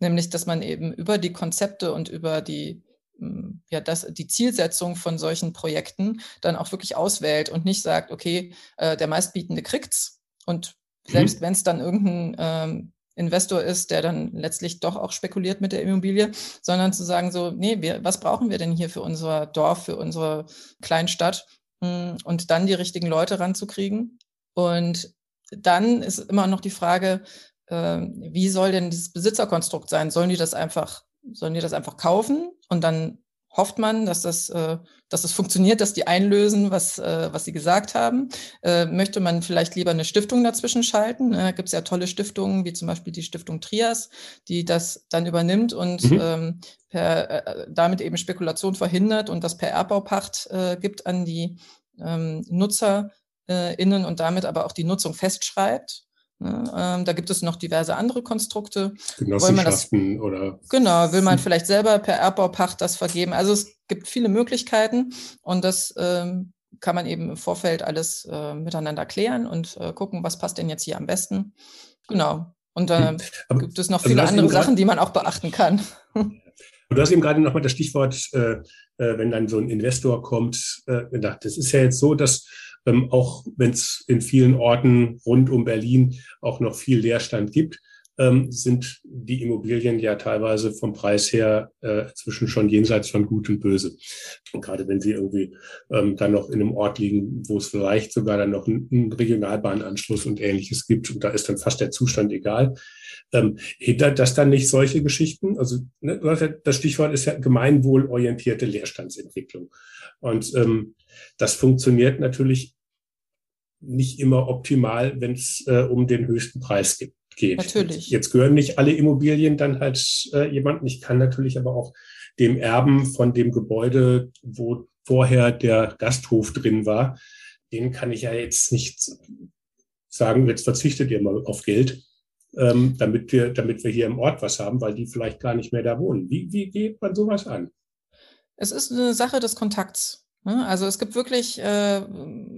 nämlich dass man eben über die Konzepte und über die ja, das, die Zielsetzung von solchen Projekten dann auch wirklich auswählt und nicht sagt, okay, äh, der meistbietende kriegt's und mhm. selbst mhm. wenn es dann irgendein ähm, Investor ist, der dann letztlich doch auch spekuliert mit der Immobilie, sondern zu sagen so, nee, wir, was brauchen wir denn hier für unser Dorf, für unsere Kleinstadt hm, und dann die richtigen Leute ranzukriegen. Und dann ist immer noch die Frage, äh, wie soll denn das Besitzerkonstrukt sein? Sollen die das einfach sollen die das einfach kaufen und dann hofft man, dass das, äh, dass das funktioniert, dass die einlösen, was, äh, was sie gesagt haben. Äh, möchte man vielleicht lieber eine Stiftung dazwischen schalten? Da gibt es ja tolle Stiftungen, wie zum Beispiel die Stiftung Trias, die das dann übernimmt und mhm. ähm, per, äh, damit eben Spekulation verhindert und das per Erbbaupacht äh, gibt an die ähm, NutzerInnen und damit aber auch die Nutzung festschreibt. Ne, ähm, da gibt es noch diverse andere Konstrukte. Genossenschaften das, oder. Genau, will man vielleicht selber per Erbbaupacht das vergeben. Also es gibt viele Möglichkeiten und das ähm, kann man eben im Vorfeld alles äh, miteinander klären und äh, gucken, was passt denn jetzt hier am besten. Genau. Und da äh, gibt es noch also viele andere Sachen, die man auch beachten kann. Du hast eben gerade nochmal das Stichwort, äh, äh, wenn dann so ein Investor kommt, äh, gedacht. Das ist ja jetzt so, dass ähm, auch wenn es in vielen Orten rund um Berlin auch noch viel Leerstand gibt, ähm, sind die Immobilien ja teilweise vom Preis her äh, zwischen schon jenseits von Gut und Böse. Und gerade wenn sie irgendwie ähm, dann noch in einem Ort liegen, wo es vielleicht sogar dann noch einen, einen Regionalbahnanschluss und ähnliches gibt, und da ist dann fast der Zustand egal. Ähm, hindert das dann nicht solche Geschichten? Also ne, das Stichwort ist ja gemeinwohlorientierte Leerstandsentwicklung. Und ähm, das funktioniert natürlich nicht immer optimal, wenn es äh, um den höchsten Preis geht. Natürlich. Jetzt gehören nicht alle Immobilien dann halt äh, jemandem. Ich kann natürlich aber auch dem Erben von dem Gebäude, wo vorher der Gasthof drin war, den kann ich ja jetzt nicht sagen, jetzt verzichtet ihr mal auf Geld, ähm, damit wir, damit wir hier im Ort was haben, weil die vielleicht gar nicht mehr da wohnen. Wie, wie geht man sowas an? Es ist eine Sache des Kontakts. Ne? Also es gibt wirklich, äh,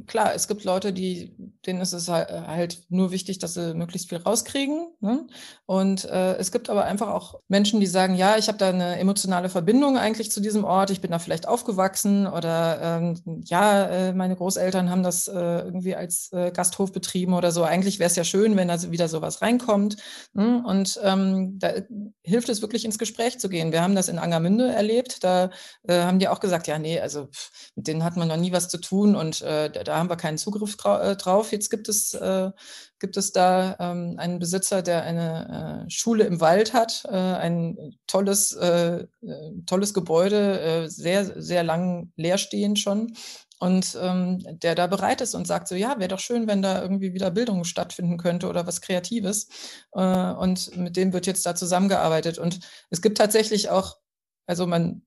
klar, es gibt Leute, die, denen ist es halt nur wichtig, dass sie möglichst viel rauskriegen. Ne? Und äh, es gibt aber einfach auch Menschen, die sagen, ja, ich habe da eine emotionale Verbindung eigentlich zu diesem Ort, ich bin da vielleicht aufgewachsen oder ähm, ja, äh, meine Großeltern haben das äh, irgendwie als äh, Gasthof betrieben oder so. Eigentlich wäre es ja schön, wenn da wieder sowas reinkommt. Ne? Und ähm, da hilft es wirklich ins Gespräch zu gehen. Wir haben das in Angermünde erlebt, da äh, haben die auch gesagt, ja, nee, also pff, mit denen hat man noch nie was zu tun und äh, da haben wir keinen Zugriff äh, drauf. Jetzt gibt es, äh, gibt es da ähm, einen Besitzer, der eine äh, Schule im Wald hat, äh, ein tolles, äh, tolles Gebäude, sehr, sehr lang leerstehend schon und ähm, der da bereit ist und sagt so, ja, wäre doch schön, wenn da irgendwie wieder Bildung stattfinden könnte oder was Kreatives. Äh, und mit dem wird jetzt da zusammengearbeitet. Und es gibt tatsächlich auch, also man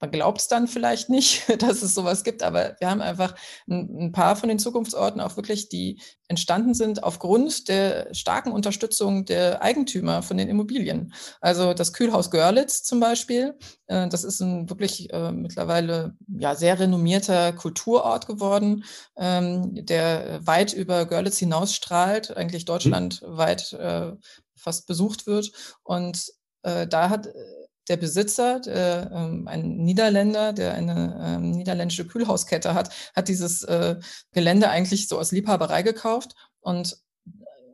man glaubt es dann vielleicht nicht, dass es sowas gibt, aber wir haben einfach ein, ein, paar von den Zukunftsorten auch wirklich, die entstanden sind aufgrund der starken Unterstützung der Eigentümer von den Immobilien. Also das Kühlhaus Görlitz zum Beispiel, äh, das ist ein wirklich äh, mittlerweile ja sehr renommierter Kulturort geworden, ähm, der weit über Görlitz hinausstrahlt, eigentlich mhm. deutschlandweit äh, fast besucht wird. Und äh, da hat der Besitzer, der, ähm, ein Niederländer, der eine ähm, niederländische Kühlhauskette hat, hat dieses äh, Gelände eigentlich so aus Liebhaberei gekauft. Und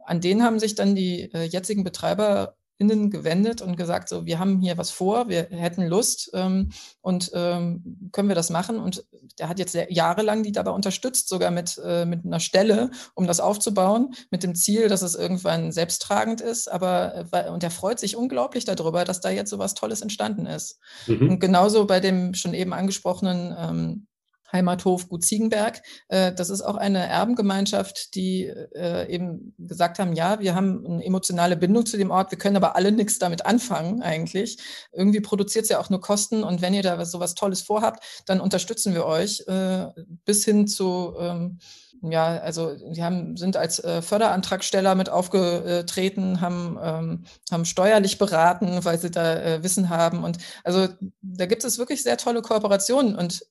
an den haben sich dann die äh, jetzigen Betreiber innen gewendet und gesagt, so, wir haben hier was vor, wir hätten Lust ähm, und ähm, können wir das machen? Und der hat jetzt jahrelang die dabei unterstützt, sogar mit, äh, mit einer Stelle, um das aufzubauen, mit dem Ziel, dass es irgendwann selbsttragend ist. Aber äh, und er freut sich unglaublich darüber, dass da jetzt so was Tolles entstanden ist. Mhm. Und genauso bei dem schon eben angesprochenen ähm, Heimathof Gut Ziegenberg. Äh, das ist auch eine Erbengemeinschaft, die äh, eben gesagt haben, ja, wir haben eine emotionale Bindung zu dem Ort, wir können aber alle nichts damit anfangen eigentlich. Irgendwie produziert es ja auch nur Kosten und wenn ihr da so was Tolles vorhabt, dann unterstützen wir euch äh, bis hin zu ähm, ja, also die haben, sind als Förderantragsteller mit aufgetreten, haben, ähm, haben steuerlich beraten, weil sie da Wissen haben. Und also da gibt es wirklich sehr tolle Kooperationen. Und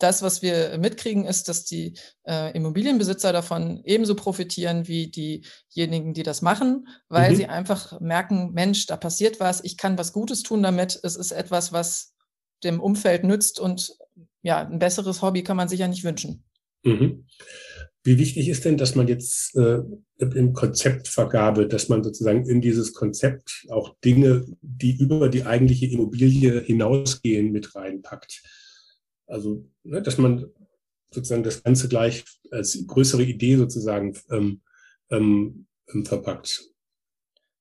das, was wir mitkriegen, ist, dass die äh, Immobilienbesitzer davon ebenso profitieren wie diejenigen, die das machen, weil mhm. sie einfach merken, Mensch, da passiert was, ich kann was Gutes tun damit. Es ist etwas, was dem Umfeld nützt und ja, ein besseres Hobby kann man sich ja nicht wünschen. Mhm. Wie wichtig ist denn, dass man jetzt äh, im Konzeptvergabe, dass man sozusagen in dieses Konzept auch Dinge, die über die eigentliche Immobilie hinausgehen, mit reinpackt? Also, ne, dass man sozusagen das Ganze gleich als größere Idee sozusagen ähm, ähm, ähm, verpackt.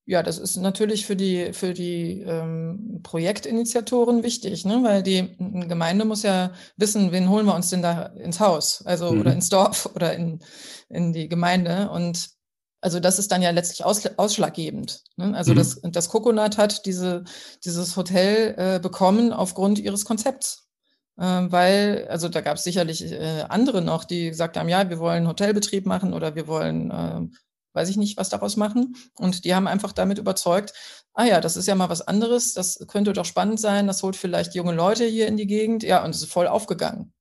Ja, das ist natürlich für die, für die ähm, Projektinitiatoren wichtig, ne? weil die Gemeinde muss ja wissen, wen holen wir uns denn da ins Haus, also mhm. oder ins Dorf oder in, in die Gemeinde. Und also das ist dann ja letztlich aus, ausschlaggebend. Ne? Also mhm. das, das Coconut hat diese, dieses Hotel äh, bekommen aufgrund ihres Konzepts. Ähm, weil, also da gab es sicherlich äh, andere noch, die gesagt haben, ja, wir wollen Hotelbetrieb machen oder wir wollen, äh, weiß ich nicht, was daraus machen. Und die haben einfach damit überzeugt, ah ja, das ist ja mal was anderes, das könnte doch spannend sein, das holt vielleicht junge Leute hier in die Gegend. Ja, und es ist voll aufgegangen.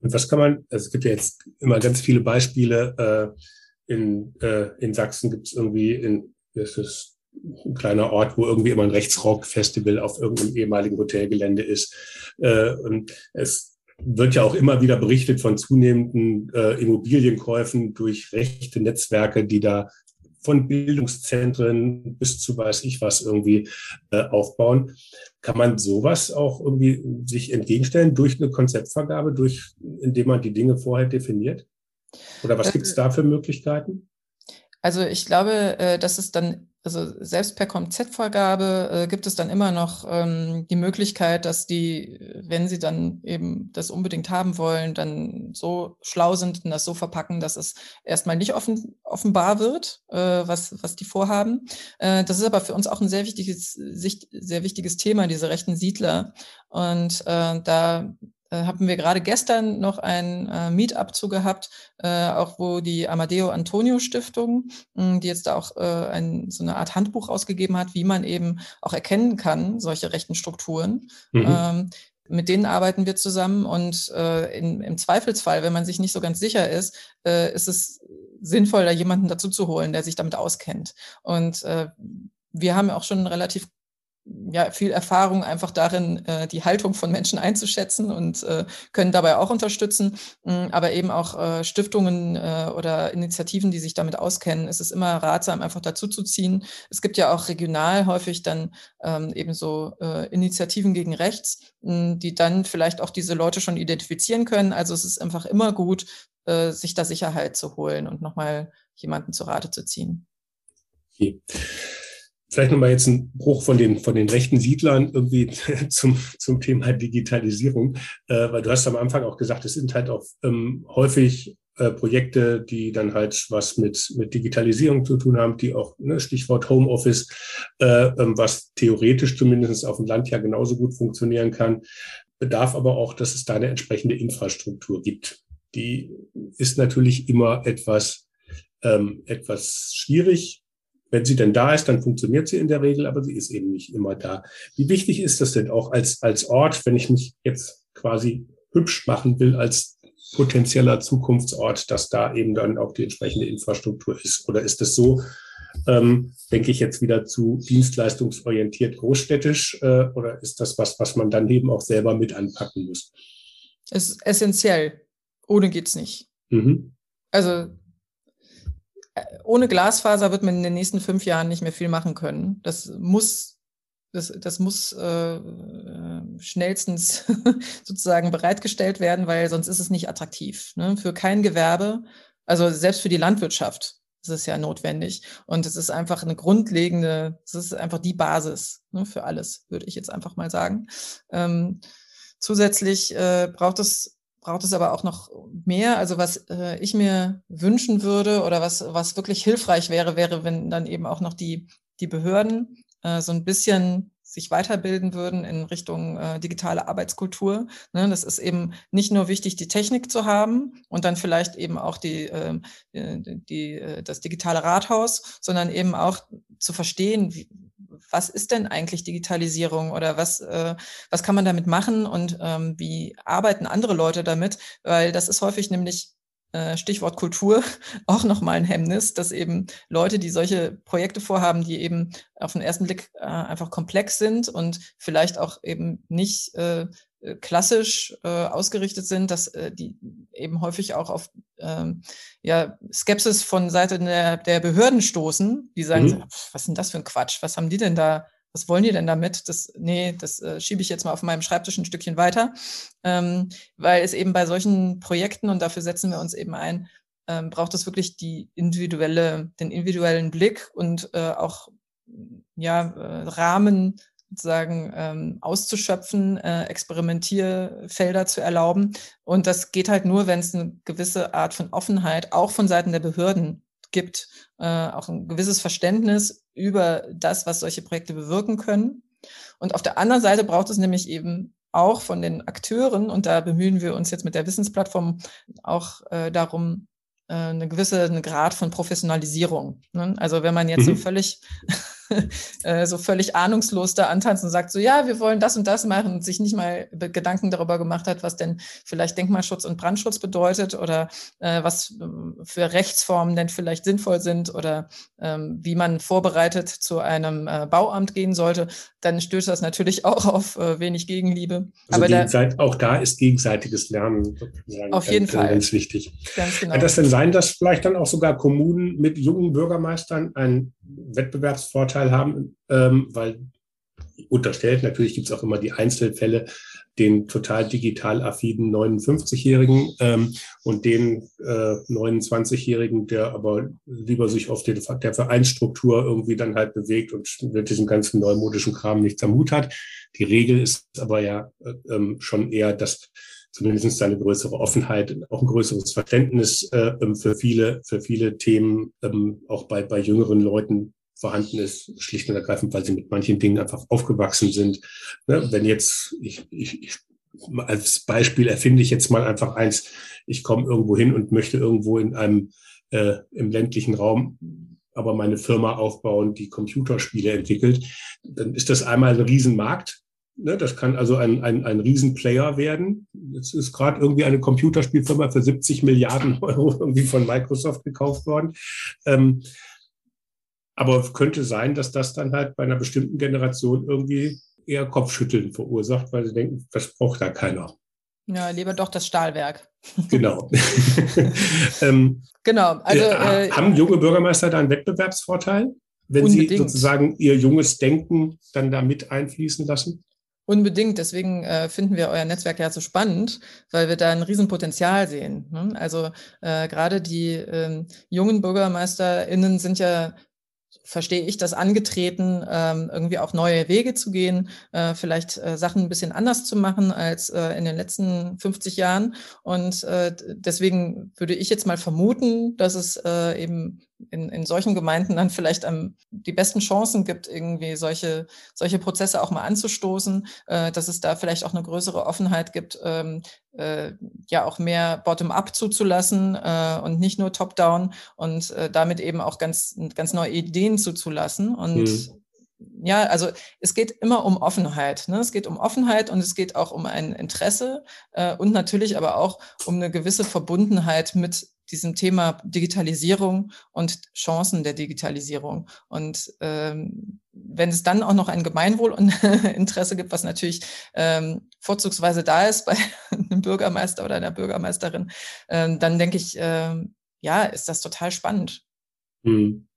Und was kann man, also es gibt ja jetzt immer ganz viele Beispiele, äh, in, äh, in Sachsen gibt es irgendwie, in, das ist ein kleiner Ort, wo irgendwie immer ein Rechtsrock-Festival auf irgendeinem ehemaligen Hotelgelände ist. Äh, und es wird ja auch immer wieder berichtet von zunehmenden äh, Immobilienkäufen durch rechte Netzwerke, die da von Bildungszentren bis zu weiß ich was irgendwie äh, aufbauen. Kann man sowas auch irgendwie sich entgegenstellen durch eine Konzeptvergabe, durch, indem man die Dinge vorher definiert? Oder was gibt es da für Möglichkeiten? Also ich glaube, äh, dass es dann also selbst per Konzeptvorgabe äh, gibt es dann immer noch ähm, die Möglichkeit, dass die, wenn sie dann eben das unbedingt haben wollen, dann so schlau sind und das so verpacken, dass es erstmal nicht offen, offenbar wird, äh, was, was die vorhaben. Äh, das ist aber für uns auch ein sehr wichtiges, sehr wichtiges Thema, diese rechten Siedler. Und äh, da haben wir gerade gestern noch ein äh, Meetup zu gehabt, äh, auch wo die Amadeo Antonio Stiftung, mh, hm, die jetzt da auch äh, ein, so eine Art Handbuch ausgegeben hat, wie man eben auch erkennen kann, solche rechten Strukturen. Mhm. Ähm, mit denen arbeiten wir zusammen und äh, in, im Zweifelsfall, wenn man sich nicht so ganz sicher ist, äh, ist es sinnvoll, da jemanden dazu zu holen, der sich damit auskennt. Und äh, wir haben auch schon relativ ja, viel Erfahrung einfach darin, äh, die Haltung von Menschen einzuschätzen und äh, können dabei auch unterstützen. Mh, aber eben auch äh, Stiftungen äh, oder Initiativen, die sich damit auskennen, ist es immer ratsam, einfach dazu zu ziehen. Es gibt ja auch regional häufig dann ähm, eben so äh, Initiativen gegen rechts, mh, die dann vielleicht auch diese Leute schon identifizieren können. Also es ist einfach immer gut, äh, sich da Sicherheit zu holen und nochmal jemanden zu Rate zu ziehen. Okay. Vielleicht nochmal jetzt ein Bruch von den, von den rechten Siedlern irgendwie zum, zum Thema Digitalisierung, äh, weil du hast am Anfang auch gesagt, es sind halt auch ähm, häufig äh, Projekte, die dann halt was mit, mit Digitalisierung zu tun haben, die auch, ne, Stichwort Homeoffice, äh, ähm, was theoretisch zumindest auf dem Land ja genauso gut funktionieren kann, bedarf aber auch, dass es da eine entsprechende Infrastruktur gibt. Die ist natürlich immer etwas, ähm, etwas schwierig. Wenn sie denn da ist, dann funktioniert sie in der Regel, aber sie ist eben nicht immer da. Wie wichtig ist das denn auch als, als Ort, wenn ich mich jetzt quasi hübsch machen will als potenzieller Zukunftsort, dass da eben dann auch die entsprechende Infrastruktur ist? Oder ist es so, ähm, denke ich jetzt wieder zu dienstleistungsorientiert großstädtisch äh, oder ist das was, was man dann eben auch selber mit anpacken muss? Es ist essentiell. Ohne geht's nicht. Mhm. Also ohne Glasfaser wird man in den nächsten fünf Jahren nicht mehr viel machen können. Das muss das, das muss äh, äh schnellstens sozusagen bereitgestellt werden, weil sonst ist es nicht attraktiv. Ne? Für kein Gewerbe, also selbst für die Landwirtschaft ist es ja notwendig. Und es ist einfach eine grundlegende, es ist einfach die Basis ne, für alles, würde ich jetzt einfach mal sagen. Ähm, zusätzlich äh, braucht es braucht es aber auch noch mehr. Also was äh, ich mir wünschen würde oder was, was wirklich hilfreich wäre, wäre, wenn dann eben auch noch die, die Behörden äh, so ein bisschen sich weiterbilden würden in Richtung äh, digitale Arbeitskultur. Ne, das ist eben nicht nur wichtig, die Technik zu haben und dann vielleicht eben auch die, ähm, äh, die, äh, das digitale Rathaus, sondern eben auch zu verstehen, wie, was ist denn eigentlich Digitalisierung oder was, äh, was kann man damit machen und ähm, wie arbeiten andere Leute damit? Weil das ist häufig nämlich Stichwort Kultur auch nochmal ein Hemmnis, dass eben Leute, die solche Projekte vorhaben, die eben auf den ersten Blick äh, einfach komplex sind und vielleicht auch eben nicht äh, äh klassisch äh, ausgerichtet sind, dass äh, die eben häufig auch auf ähm, ja, Skepsis von Seite der, der Behörden stoßen, die sagen, mhm. was ist denn das für ein Quatsch? Was haben die denn da was wollen die denn damit? Das, nee, das äh, schiebe ich jetzt mal auf meinem Schreibtisch ein Stückchen weiter, ähm, weil es eben bei solchen Projekten, und dafür setzen wir uns eben ein, ähm, braucht es wirklich die individuelle, den individuellen Blick und äh, auch ja, äh, Rahmen sozusagen ähm, auszuschöpfen, äh, Experimentierfelder zu erlauben. Und das geht halt nur, wenn es eine gewisse Art von Offenheit auch von Seiten der Behörden gibt, äh, auch ein gewisses Verständnis über das, was solche Projekte bewirken können. Und auf der anderen Seite braucht es nämlich eben auch von den Akteuren, und da bemühen wir uns jetzt mit der Wissensplattform auch äh, darum, äh, eine gewisse eine Grad von Professionalisierung. Ne? Also wenn man jetzt mhm. so völlig Äh, so völlig ahnungslos da antanzt und sagt so, ja, wir wollen das und das machen und sich nicht mal Gedanken darüber gemacht hat, was denn vielleicht Denkmalschutz und Brandschutz bedeutet oder äh, was ähm, für Rechtsformen denn vielleicht sinnvoll sind oder ähm, wie man vorbereitet zu einem äh, Bauamt gehen sollte, dann stößt das natürlich auch auf äh, wenig Gegenliebe. Also Aber da, auch da ist gegenseitiges Lernen auf jeden Fall ganz wichtig. Ganz genau. Kann das denn sein, dass vielleicht dann auch sogar Kommunen mit jungen Bürgermeistern ein Wettbewerbsvorteil haben, ähm, weil unterstellt, natürlich gibt es auch immer die Einzelfälle, den total digital affinen 59-Jährigen ähm, und den äh, 29-Jährigen, der aber lieber sich auf den, der Vereinsstruktur irgendwie dann halt bewegt und mit diesem ganzen neumodischen Kram nichts am Hut hat. Die Regel ist aber ja äh, ähm, schon eher, dass zumindest eine größere Offenheit, auch ein größeres Verständnis äh, ähm, für viele, für viele Themen ähm, auch bei, bei jüngeren Leuten vorhanden ist, schlicht und ergreifend, weil sie mit manchen Dingen einfach aufgewachsen sind. Ne? Wenn jetzt, ich, ich, ich als Beispiel erfinde ich jetzt mal einfach eins, ich komme irgendwo hin und möchte irgendwo in einem äh, im ländlichen Raum aber meine Firma aufbauen, die Computerspiele entwickelt, dann ist das einmal ein Riesenmarkt, Ne, das kann also ein, ein, ein Riesenplayer werden. Jetzt ist gerade irgendwie eine Computerspielfirma für 70 Milliarden Euro irgendwie von Microsoft gekauft worden. Ähm, aber könnte sein, dass das dann halt bei einer bestimmten Generation irgendwie eher Kopfschütteln verursacht, weil sie denken, das braucht da keiner. Ja, lieber doch das Stahlwerk. Genau. ähm, genau. Also, äh, haben junge Bürgermeister da einen Wettbewerbsvorteil, wenn unbedingt. sie sozusagen ihr junges Denken dann da mit einfließen lassen? Unbedingt. Deswegen äh, finden wir euer Netzwerk ja so spannend, weil wir da ein Riesenpotenzial sehen. Ne? Also äh, gerade die äh, jungen BürgermeisterInnen sind ja verstehe ich das angetreten, ähm, irgendwie auch neue Wege zu gehen, äh, vielleicht äh, Sachen ein bisschen anders zu machen als äh, in den letzten 50 Jahren. Und äh, deswegen würde ich jetzt mal vermuten, dass es äh, eben in, in solchen Gemeinden dann vielleicht am, die besten Chancen gibt, irgendwie solche, solche Prozesse auch mal anzustoßen, äh, dass es da vielleicht auch eine größere Offenheit gibt, ähm, äh, ja auch mehr Bottom-up zuzulassen äh, und nicht nur Top-down und äh, damit eben auch ganz, ganz neue Ideen zuzulassen. Und mhm ja, also es geht immer um Offenheit. Ne? Es geht um Offenheit und es geht auch um ein Interesse äh, und natürlich aber auch um eine gewisse Verbundenheit mit diesem Thema Digitalisierung und Chancen der Digitalisierung. Und ähm, wenn es dann auch noch ein Gemeinwohlinteresse gibt, was natürlich ähm, vorzugsweise da ist bei einem Bürgermeister oder einer Bürgermeisterin, ähm, dann denke ich, ähm, ja, ist das total spannend. Hm.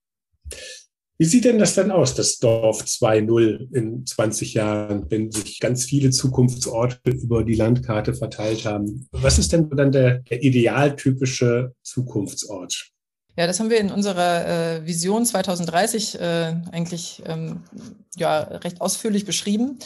Wie sieht denn das dann aus, das Dorf 2.0 in 20 Jahren, wenn sich ganz viele Zukunftsorte über die Landkarte verteilt haben? Was ist denn dann der, der idealtypische Zukunftsort? Ja, das haben wir in unserer äh, Vision 2030 äh, eigentlich ähm, ja, recht ausführlich beschrieben.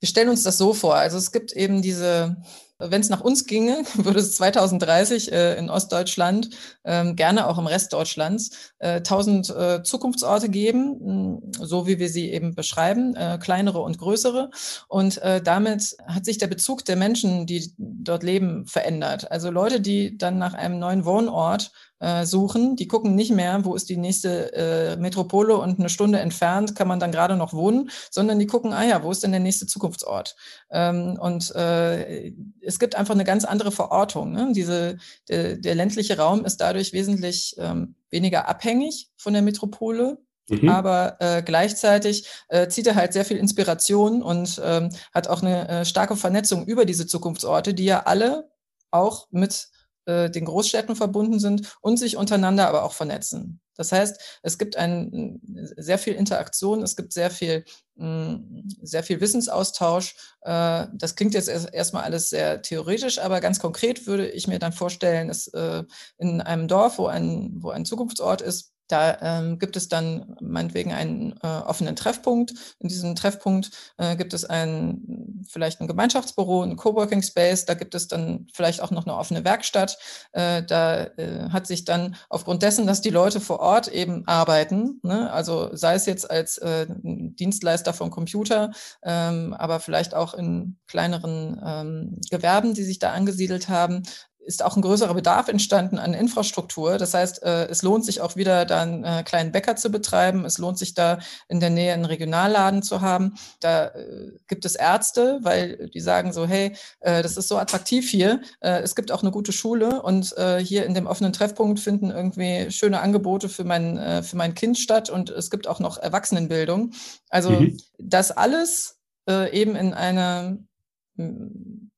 Wir stellen uns das so vor. Also es gibt eben diese wenn es nach uns ginge, würde es 2030 äh, in Ostdeutschland, ähm, gerne auch im Rest Deutschlands, äh, 1000 äh, Zukunftsorte geben, so wie wir sie eben beschreiben, äh, kleinere und größere. Und äh, damit hat sich der Bezug der Menschen, die dort leben, verändert. Also Leute, die dann nach einem neuen Wohnort äh, suchen. Die gucken nicht mehr, wo ist die nächste äh, Metropole und eine Stunde entfernt kann man dann gerade noch wohnen, sondern die gucken, ah ja, wo ist denn der nächste Zukunftsort? Ähm, und äh, es gibt einfach eine ganz andere Verortung. Ne? Diese, der, der ländliche Raum ist dadurch wesentlich ähm, weniger abhängig von der Metropole, Mhm. Aber äh, gleichzeitig äh, zieht er halt sehr viel Inspiration und ähm, hat auch eine äh, starke Vernetzung über diese Zukunftsorte, die ja alle auch mit äh, den Großstädten verbunden sind und sich untereinander aber auch vernetzen. Das heißt, es gibt ein, sehr viel Interaktion, es gibt sehr viel, sehr viel Wissensaustausch. Äh, das klingt jetzt erstmal alles sehr theoretisch, aber ganz konkret würde ich mir dann vorstellen, dass äh, in einem Dorf, wo ein, wo ein Zukunftsort ist, da ähm, gibt es dann meinetwegen einen äh, offenen Treffpunkt. In diesem Treffpunkt äh, gibt es ein, vielleicht ein Gemeinschaftsbüro, ein Coworking Space. Da gibt es dann vielleicht auch noch eine offene Werkstatt. Äh, da äh, hat sich dann aufgrund dessen, dass die Leute vor Ort eben arbeiten, ne, also sei es jetzt als äh, Dienstleister vom Computer, ähm, aber vielleicht auch in kleineren ähm, Gewerben, die sich da angesiedelt haben, ist auch ein größerer Bedarf entstanden an Infrastruktur. Das heißt, äh, es lohnt sich auch wieder, da einen äh, kleinen Bäcker zu betreiben. Es lohnt sich da in der Nähe einen Regionalladen zu haben. Da äh, gibt es Ärzte, weil die sagen so, hey, das ist so attraktiv hier. Es gibt auch eine gute Schule und hier in dem offenen Treffpunkt finden irgendwie schöne Angebote für mein, für mein Kind statt und es gibt auch noch Erwachsenenbildung. Also mhm. das alles eben in einer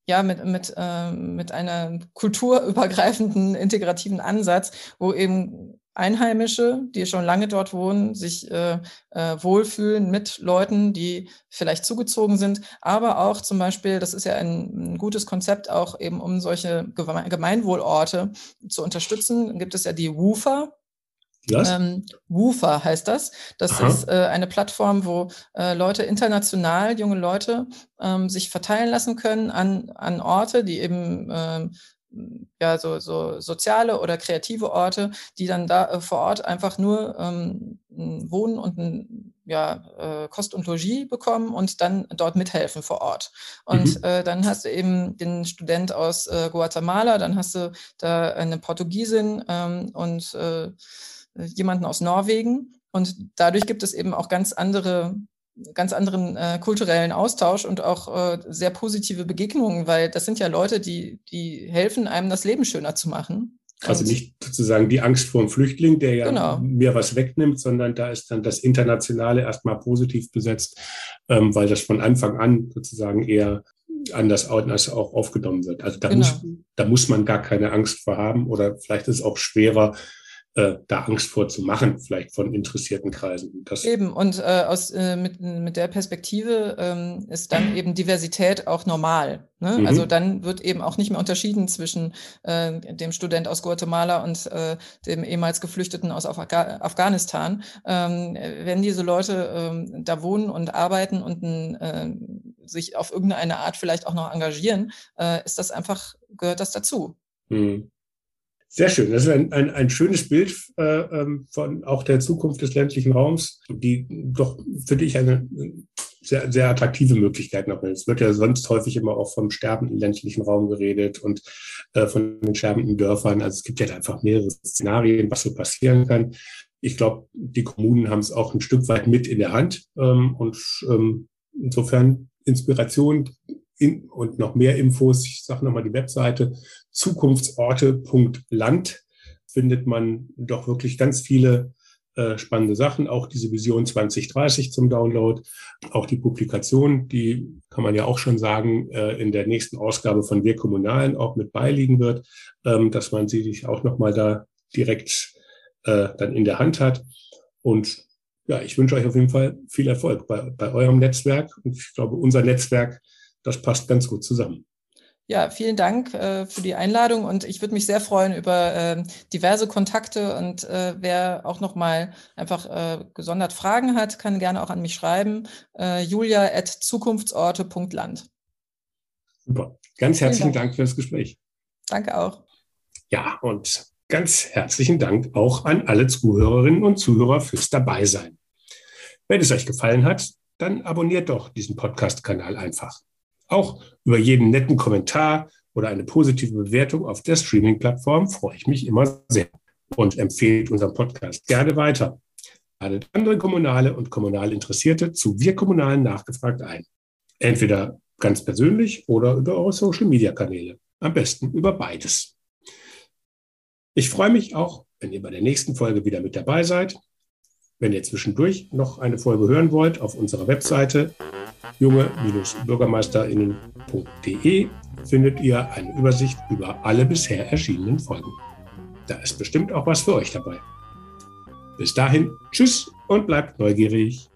ja, mit, mit, äh, mit einem kulturübergreifenden, integrativen Ansatz, wo eben Einheimische, die schon lange dort wohnen, sich äh, äh, wohlfühlen mit Leuten, die vielleicht zugezogen sind, aber auch zum Beispiel, das ist ja ein, ein gutes Konzept, auch eben um solche Gemeinwohlorte zu unterstützen, gibt es ja die WUFA, was? Ähm, Woofer heißt das. Das Aha. ist äh, eine Plattform, wo äh, Leute international, junge Leute, ähm, sich verteilen lassen können an, an Orte, die eben ähm, ja so, so soziale oder kreative Orte, die dann da äh, vor Ort einfach nur ähm, Wohnen und ein, ja, äh, Kost und Logis bekommen und dann dort mithelfen vor Ort. Und mhm. äh, dann hast du eben den Student aus äh, Guatemala, dann hast du da eine Portugiesin ähm, und äh, jemanden aus Norwegen. Und dadurch gibt es eben auch ganz andere ganz anderen äh, kulturellen Austausch und auch äh, sehr positive Begegnungen, weil das sind ja Leute, die, die helfen einem, das Leben schöner zu machen. Also nicht sozusagen die Angst vor dem Flüchtling, der ja genau. mir was wegnimmt, sondern da ist dann das Internationale erstmal positiv besetzt, ähm, weil das von Anfang an sozusagen eher anders auch aufgenommen wird. Also da, genau. muss, da muss man gar keine Angst vor haben oder vielleicht ist es auch schwerer, äh, da Angst vor zu machen, vielleicht von interessierten Kreisen. Das eben, und äh, aus, äh, mit, mit der Perspektive ähm, ist dann eben Diversität auch normal. Ne? Mhm. Also dann wird eben auch nicht mehr unterschieden zwischen äh, dem Student aus Guatemala und äh, dem ehemals Geflüchteten aus Af Afghanistan. Ähm, wenn diese Leute ähm, da wohnen und arbeiten und äh, sich auf irgendeine Art vielleicht auch noch engagieren, äh, ist das einfach, gehört das dazu. Mhm. Sehr schön. Das ist ein, ein, ein schönes Bild äh, ähm, von auch der Zukunft des ländlichen Raums, die doch, finde ich, eine sehr, sehr attraktive Möglichkeit noch ist. Es wird ja sonst häufig immer auch vom sterbenden ländlichen Raum geredet und äh, von den sterbenden Dörfern. Also es gibt ja einfach mehrere Szenarien, was so passieren kann. Ich glaube, die Kommunen haben es auch ein Stück weit mit in der Hand. Ähm, und ähm, insofern Inspiration in, und noch mehr Infos, ich sage nochmal die Webseite, zukunftsorte.land findet man doch wirklich ganz viele äh, spannende Sachen, auch diese Vision 2030 zum Download, auch die Publikation, die kann man ja auch schon sagen, äh, in der nächsten Ausgabe von Wir Kommunalen auch mit beiliegen wird, ähm, dass man sie sich auch nochmal da direkt äh, dann in der Hand hat. Und ja, ich wünsche euch auf jeden Fall viel Erfolg bei, bei eurem Netzwerk. Und ich glaube, unser Netzwerk das passt ganz gut zusammen. Ja, vielen Dank äh, für die Einladung und ich würde mich sehr freuen über äh, diverse Kontakte und äh, wer auch noch mal einfach äh, gesondert Fragen hat, kann gerne auch an mich schreiben. Äh, julia at zukunftsorte.land. Super. Ganz herzlichen Dank. Dank für das Gespräch. Danke auch. Ja, und ganz herzlichen Dank auch an alle Zuhörerinnen und Zuhörer fürs Dabeisein. Wenn es euch gefallen hat, dann abonniert doch diesen Podcast-Kanal einfach. Auch über jeden netten Kommentar oder eine positive Bewertung auf der Streaming-Plattform freue ich mich immer sehr und empfehle unseren Podcast gerne weiter. Ladet andere Kommunale und kommunal Interessierte zu Wir Kommunalen nachgefragt ein. Entweder ganz persönlich oder über eure Social-Media-Kanäle. Am besten über beides. Ich freue mich auch, wenn ihr bei der nächsten Folge wieder mit dabei seid. Wenn ihr zwischendurch noch eine Folge hören wollt, auf unserer Webseite junge-bürgermeisterinnen.de findet ihr eine Übersicht über alle bisher erschienenen Folgen. Da ist bestimmt auch was für euch dabei. Bis dahin, tschüss und bleibt neugierig.